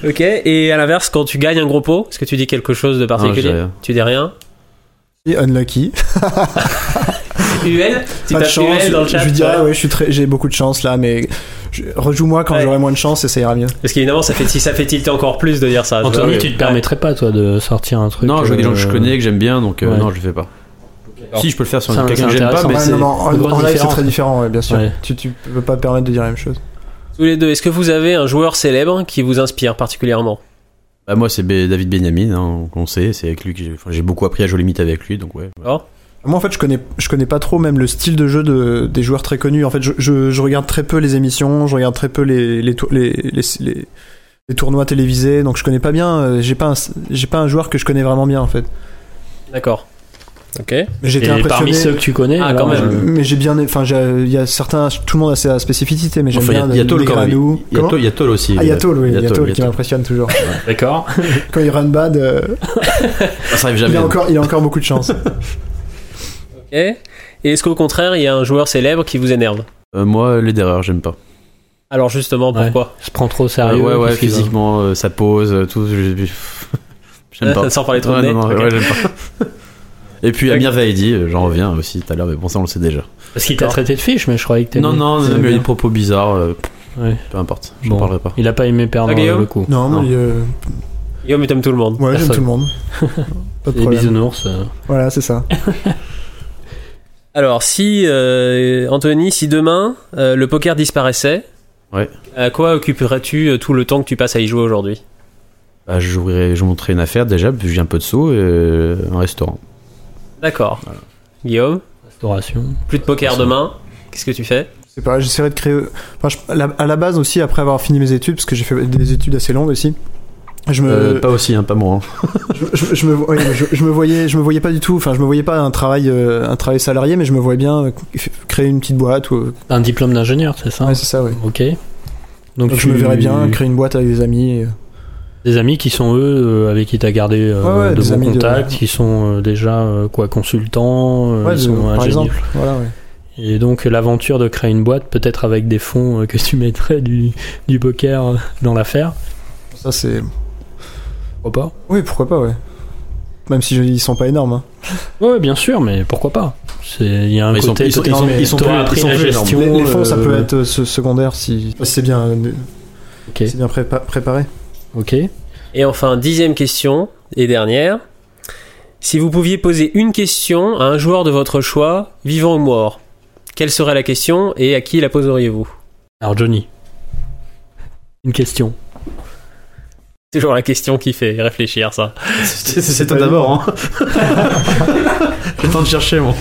Ok. Et à l'inverse, quand tu gagnes un gros pot, est-ce que tu dis quelque chose de dis particulier rien. Tu dis rien et unlucky. UL Tu pas de tapes chance. UL dans le chat je lui dirais, ouais, je suis très, j'ai beaucoup de chance là, mais rejoue-moi quand Ouais. j'aurai moins de chance et ça ira mieux. Parce qu'évidemment, ça fait, si ça fait tilter encore plus de dire ça. Anthony, Ouais. tu te permettrais pas, toi, de sortir un truc. Non, je veux des gens que je euh, connais, que j'aime bien, donc euh, ouais. non, je le fais pas. Si, je peux le faire sur quelqu'un que j'aime pas, mais Ouais, c'est. non, non, en, une grosse en live c'est différence. très différent, ouais, bien sûr. Ouais. Tu, tu peux pas te permettre de dire la même chose. Tous les deux, est-ce que vous avez un joueur célèbre qui vous inspire particulièrement? Bah, moi, c'est David Benjamin, hein, on sait, c'est avec lui que j'ai enfin, j'ai beaucoup appris à jouer limite avec lui, donc ouais. Moi en fait je connais je connais pas trop même le style de jeu de, des joueurs très connus. En fait je, je, je regarde très peu les émissions, je regarde très peu les les, les, les, les- les tournois télévisés, donc je connais pas bien. euh, J'ai pas un, j'ai pas un joueur que je connais vraiment bien en fait. D'accord. Ok. Mais j'étais Et parmi impressionné. ceux que tu connais, Ah, alors, quand même. euh, Mais j'ai bien, enfin il y a certains, tout le monde a sa spécificité, mais j'aime il bien il y a Toll les quand même. Granou. Il y a Toll- il aussi. Ah, il y a Toll, oui, il y a Toll, il qui m'impressionne toujours. D'accord. Quand il run bad, euh, Ah, Ça arrive il jamais. a encore, il a encore beaucoup de chance. Ok. Et est-ce qu'au contraire, il y a un joueur célèbre qui vous énerve Euh, moi, les d'erreur, j'aime pas. Alors justement, Ouais. pourquoi Se prend trop au Euh, sérieux. ouais, ouais, physiquement, euh, ça pose, euh, tout. je- J'aime pas. Sans parler trop de Ouais, nez. non, non, Ok. ouais, j'aime pas. Et puis. Amir Vaidi, euh, j'en reviens aussi tout à l'heure, mais bon, ça on le sait déjà. Parce qu'il t'a traité de fiche, mais je croyais que. Non, non, mais il a des propos bizarres, euh, Ouais. peu importe, j'en Bon. parlerai pas. Il a pas aimé perdre Ah, le coup. Non, Non. mais euh, Guillaume, il t'aime tout le monde. ouais, j'aime tout le monde. Pas de Les problème. bisounours. euh, Voilà, c'est ça. Alors, si euh, Anthony, si demain euh, le poker disparaissait, Ouais. à quoi occuperais-tu euh, tout le temps que tu passes à y jouer aujourd'hui? Bah, je, je vous montrerai une affaire déjà, puis j'ai un peu de sous et un restaurant. D'accord. Guillaume, Restauration. plus de poker demain. Qu'est-ce que tu fais? C'est pas, j'essaierai de créer. Enfin, je- à la- base aussi, après avoir fini mes études, parce que j'ai fait des études assez longues aussi. Je me, Euh, pas aussi, hein, pas moi. hein. je, je- je me, ouais, mais je, je me voyais, je me voyais pas du tout. Enfin, je me voyais pas un travail, euh, un travail salarié, mais je me voyais bien euh, créer une petite boîte. Ou, Un diplôme d'ingénieur, c'est ça? Ouais, c'est ça, ouais. Ok. Donc, Donc, tu je me verrais bien créer une boîte avec des amis. et- Des amis qui sont eux euh, avec qui t'as gardé euh, Ouais, ouais, de bons de- contacts, qui sont euh, déjà euh, quoi consultants, euh, Ouais, ils de- sont par ingénieurs. exemple. Voilà, ouais. Et donc l'aventure de créer une boîte, peut-être avec des fonds euh, que tu mettrais du, du poker dans l'affaire. Ça, c'est. Pourquoi pas? Oui, pourquoi pas, ouais. Même si je- ils sont pas énormes. Hein. Ouais, bien sûr, mais pourquoi pas? Il y a un Ils sont- côté ils sont- ils sont- ils sont plus- ils la gestion, Les, les fonds, ça peut être se- secondaire si, si c'est bien, Ok, c'est bien prépa- préparé. Ok. Et enfin, dixième question et dernière. Si vous pouviez poser une question à un joueur de votre choix, vivant ou mort, quelle serait la question et à qui la poseriez-vous? Alors Johnny, une question. C'est toujours la question qui fait réfléchir, ça. C'est c'est toi d'abord, hein. J'ai le temps de chercher, moi.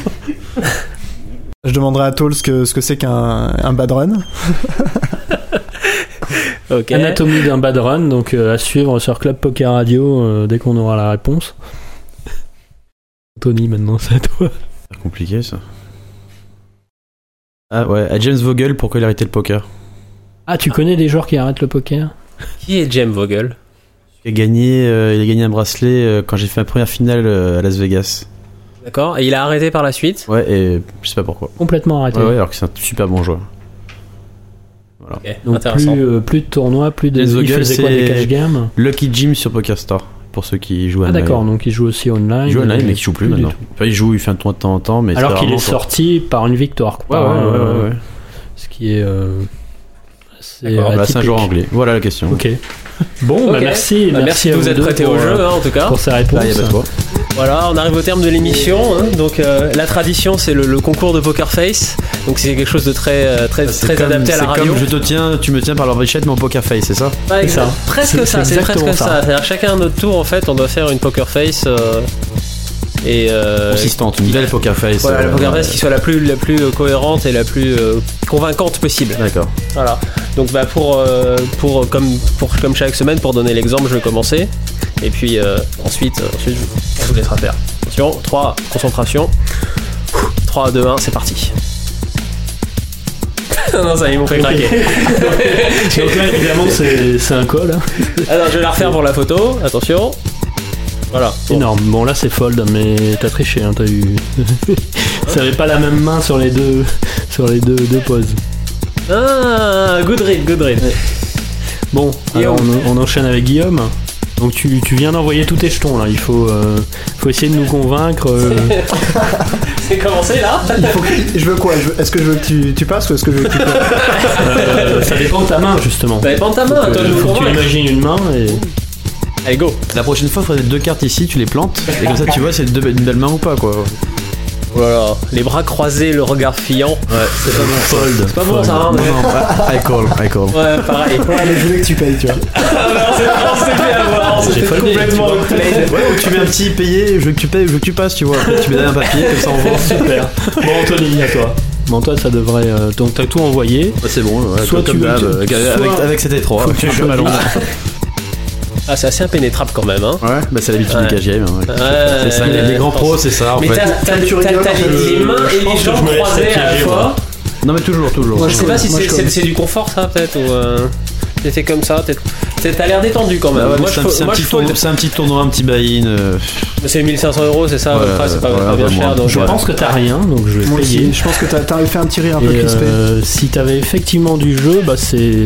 Je demanderai à Toll ce que ce que c'est qu'un un bad run. Anatomie d'un bad run, donc euh, à suivre sur Club Poker Radio euh, dès qu'on aura la réponse. Tony, maintenant c'est à toi. C'est compliqué, ça. Ah ouais, à James Vogel, pourquoi il a arrêté le poker? Ah, tu connais des joueurs qui arrêtent le poker? Qui est Jem Vogel? Il a, gagné, euh, il a gagné un bracelet euh, quand j'ai fait ma première finale euh, à Las Vegas. D'accord. Et il a arrêté par la suite? Ouais, et je sais pas pourquoi. Complètement arrêté. Ouais, ouais, alors que c'est un super bon joueur. Ok, Donc intéressant. plus, euh, plus de tournois, plus de. Les Il Vogel, faisait quoi des cash games Lucky Jim sur PokerStar, pour ceux qui jouent Ah d'accord, donc il joue aussi online. Il joue online, euh, mais qui joue plus, du maintenant. Enfin, il joue, il fait un tournoi de temps en temps, mais Alors qu'il est quoi. sorti par une victoire. Ouais, Quoi, ouais, ouais, Euh, ouais, ouais. Ce qui est. Euh, Bah, c'est un atypique. joueur anglais. Voilà la question. Ok. Bon, bah Ok. merci. Bah, merci de à vous être deux prêté au jeu, euh, hein, en tout cas. Pour ces réponses. Bah, Voilà, on arrive au terme de l'émission. hein. donc euh, la tradition, c'est le, le concours de Poker Face. Donc c'est quelque chose de très euh, très C'est très comme- adapté à la c'est radio. comme je te tiens, tu me tiens par l'enrichette, mon poker face, c'est ça? Ouais, C'est ça. Presque C'est- ça, c'est c'est presque ça. ça. C'est-à-dire chacun à notre tour, en fait, on doit faire une Poker Face. euh, et euh, Consistante, une belle poker face. voilà, la Poker Face qui soit la plus la plus cohérente et la plus euh, convaincante possible. D'accord. Voilà. Donc bah pour euh, pour comme pour comme chaque semaine pour donner l'exemple, je vais commencer et puis euh, ensuite euh, ensuite je- on vous laissera faire. Attention, 3 concentration. 3 2 1, c'est parti. non, ça ils m'ont fait craquer. Donc là, évidemment, c'est un call. hein. Alors, je vais la refaire pour la photo. Attention. Voilà. Bon. Énorme. Bon, là, c'est fold, mais t'as triché. Hein, t'as eu. Ça avait pas la même main sur les deux, sur les deux, deux poses. Ah, good read, good read. Bon, alors on, on enchaîne avec Guillaume. Donc tu, tu viens d'envoyer tous tes jetons là. Il faut, euh, faut essayer de nous convaincre. euh, C'est commencé là Il faut que- je veux quoi? Je veux- Est-ce que je veux que tu, tu passes ou est-ce que je veux que tu passes euh, ça dépend de ta main justement. Ça dépend de ta main, Donc, toi euh, je vous faut que tu imagines une main et. Allez, go. La prochaine fois, il faudrait deux cartes ici, tu les plantes, et comme ça, tu vois, c'est une, une belle main ou pas, quoi. Voilà. Les bras croisés, le regard fiant. Ouais, c'est pas bon. Fold. C'est pas bon ça, hein Non, mais- non, I call, I call. Ouais, pareil. Ouais, mais je voulais que tu payes, tu vois. on s'est on s'est fait avoir, on s'est complètement tu outplayed. Ouais, ou tu mets un petit payé, je veux que tu payes, je veux que tu passes, tu vois. Après, tu mets un papier, comme ça on voit. Super. Bon Anthony, à toi. Bon toi ça devrait. euh, donc t'as tout envoyé. Ouais, c'est bon, ouais, Soit comme tu d'hab, que- avec, soit- avec, avec cet étroit. Faut que tu. Ah, c'est assez impénétrable quand même, hein. Ouais, bah c'est l'habitude Ouais. du game. hein, ouais. Ouais, c'est ça, les, les grands pros, c'est ça en Mais fait. t'as les, mains et les jambes je me laisserais croisées à la fois. Non, mais toujours, toujours. Moi, Je sais pas si c'est du confort ça peut-être ou euh, t'es fait comme ça T'as l'air détendu quand même. C'est je un, petit tournoi, un petit tournoi, un petit buy-in. euh, C'est 1500 euros, c'est ça. c'est pas, ouais, pas bien cher. Donc, Je euh, pense que t'as rien, donc je vais Moi payer. aussi, je pense que t'as t'as fait un petit rire un peu crispé. euh, si t'avais effectivement du jeu, bah c'est.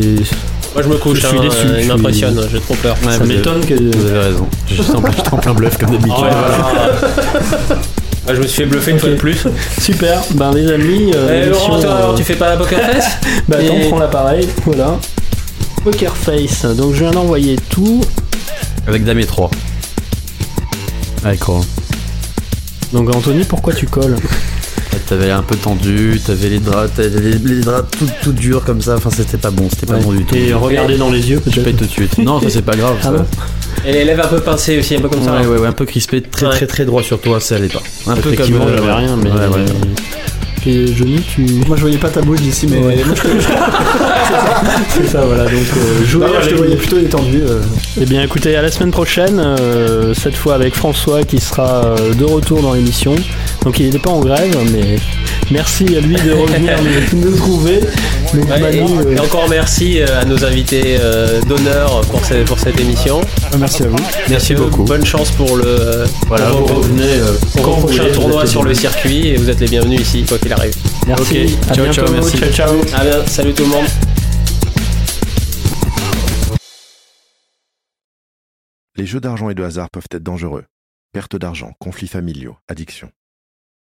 Moi, je me couche. Je suis hein, déçu, euh, je Il suis- m'impressionne. J'ai trop peur. ouais, ça m'étonne que. Vous avez raison. J'étais en, plein- j'étais en plein bluff comme d'habitude. Oh. Ah, je me suis fait bluffer une fois de plus. Super, ben les amis. euh, Eh, Laurent, toi, alors, tu fais pas la poker face Bah attends, Et- prends l'appareil, voilà. Poker Face, donc je viens d'envoyer tout. Avec Dame et 3. Avec quoi Donc Anthony, pourquoi tu colles? T'avais un peu tendu, t'avais les draps, t'avais les, les draps tout, tout durs comme ça. Enfin, c'était pas bon, c'était pas Ouais. bon du tout. Et regardez dans les yeux Je paye peut-être. tout de suite. Non, ça c'est pas grave. Ah ça. bon Et les lèvres un peu pincées aussi, un peu comme ça. Ouais, ouais, ouais, un peu crispé, très Ouais. très très droit sur toi, ça allait pas. Un peu comme. Effectivement, euh, j'avais rien, mais. Ouais, ouais. Et Johnny, tu. Moi je voyais pas ta bouche d'ici, mais Ouais. je, je- C'est ça, voilà. Donc euh, non, je te voyais plutôt détendu. euh. Eh bien écoutez, à la semaine prochaine, euh, cette fois avec François qui sera euh, de retour dans l'émission. Donc il n'était pas en grève, mais merci à lui de revenir nous, nous trouver. Donc Ouais, Manu, et, euh, et encore merci euh, à nos invités euh, d'honneur pour, ce- pour cette émission. Merci à vous. Merci beaucoup. Bonne chance pour le, voilà, pour revenez pour quand voulez, tournois êtes sur le circuit et vous êtes les bienvenus ici, quoi qu'il arrive. Merci, à ciao, bientôt, ciao, merci. ciao ciao. Ah bien, salut tout le monde. Les jeux d'argent et de hasard peuvent être dangereux. Perte d'argent, conflits familiaux, addiction.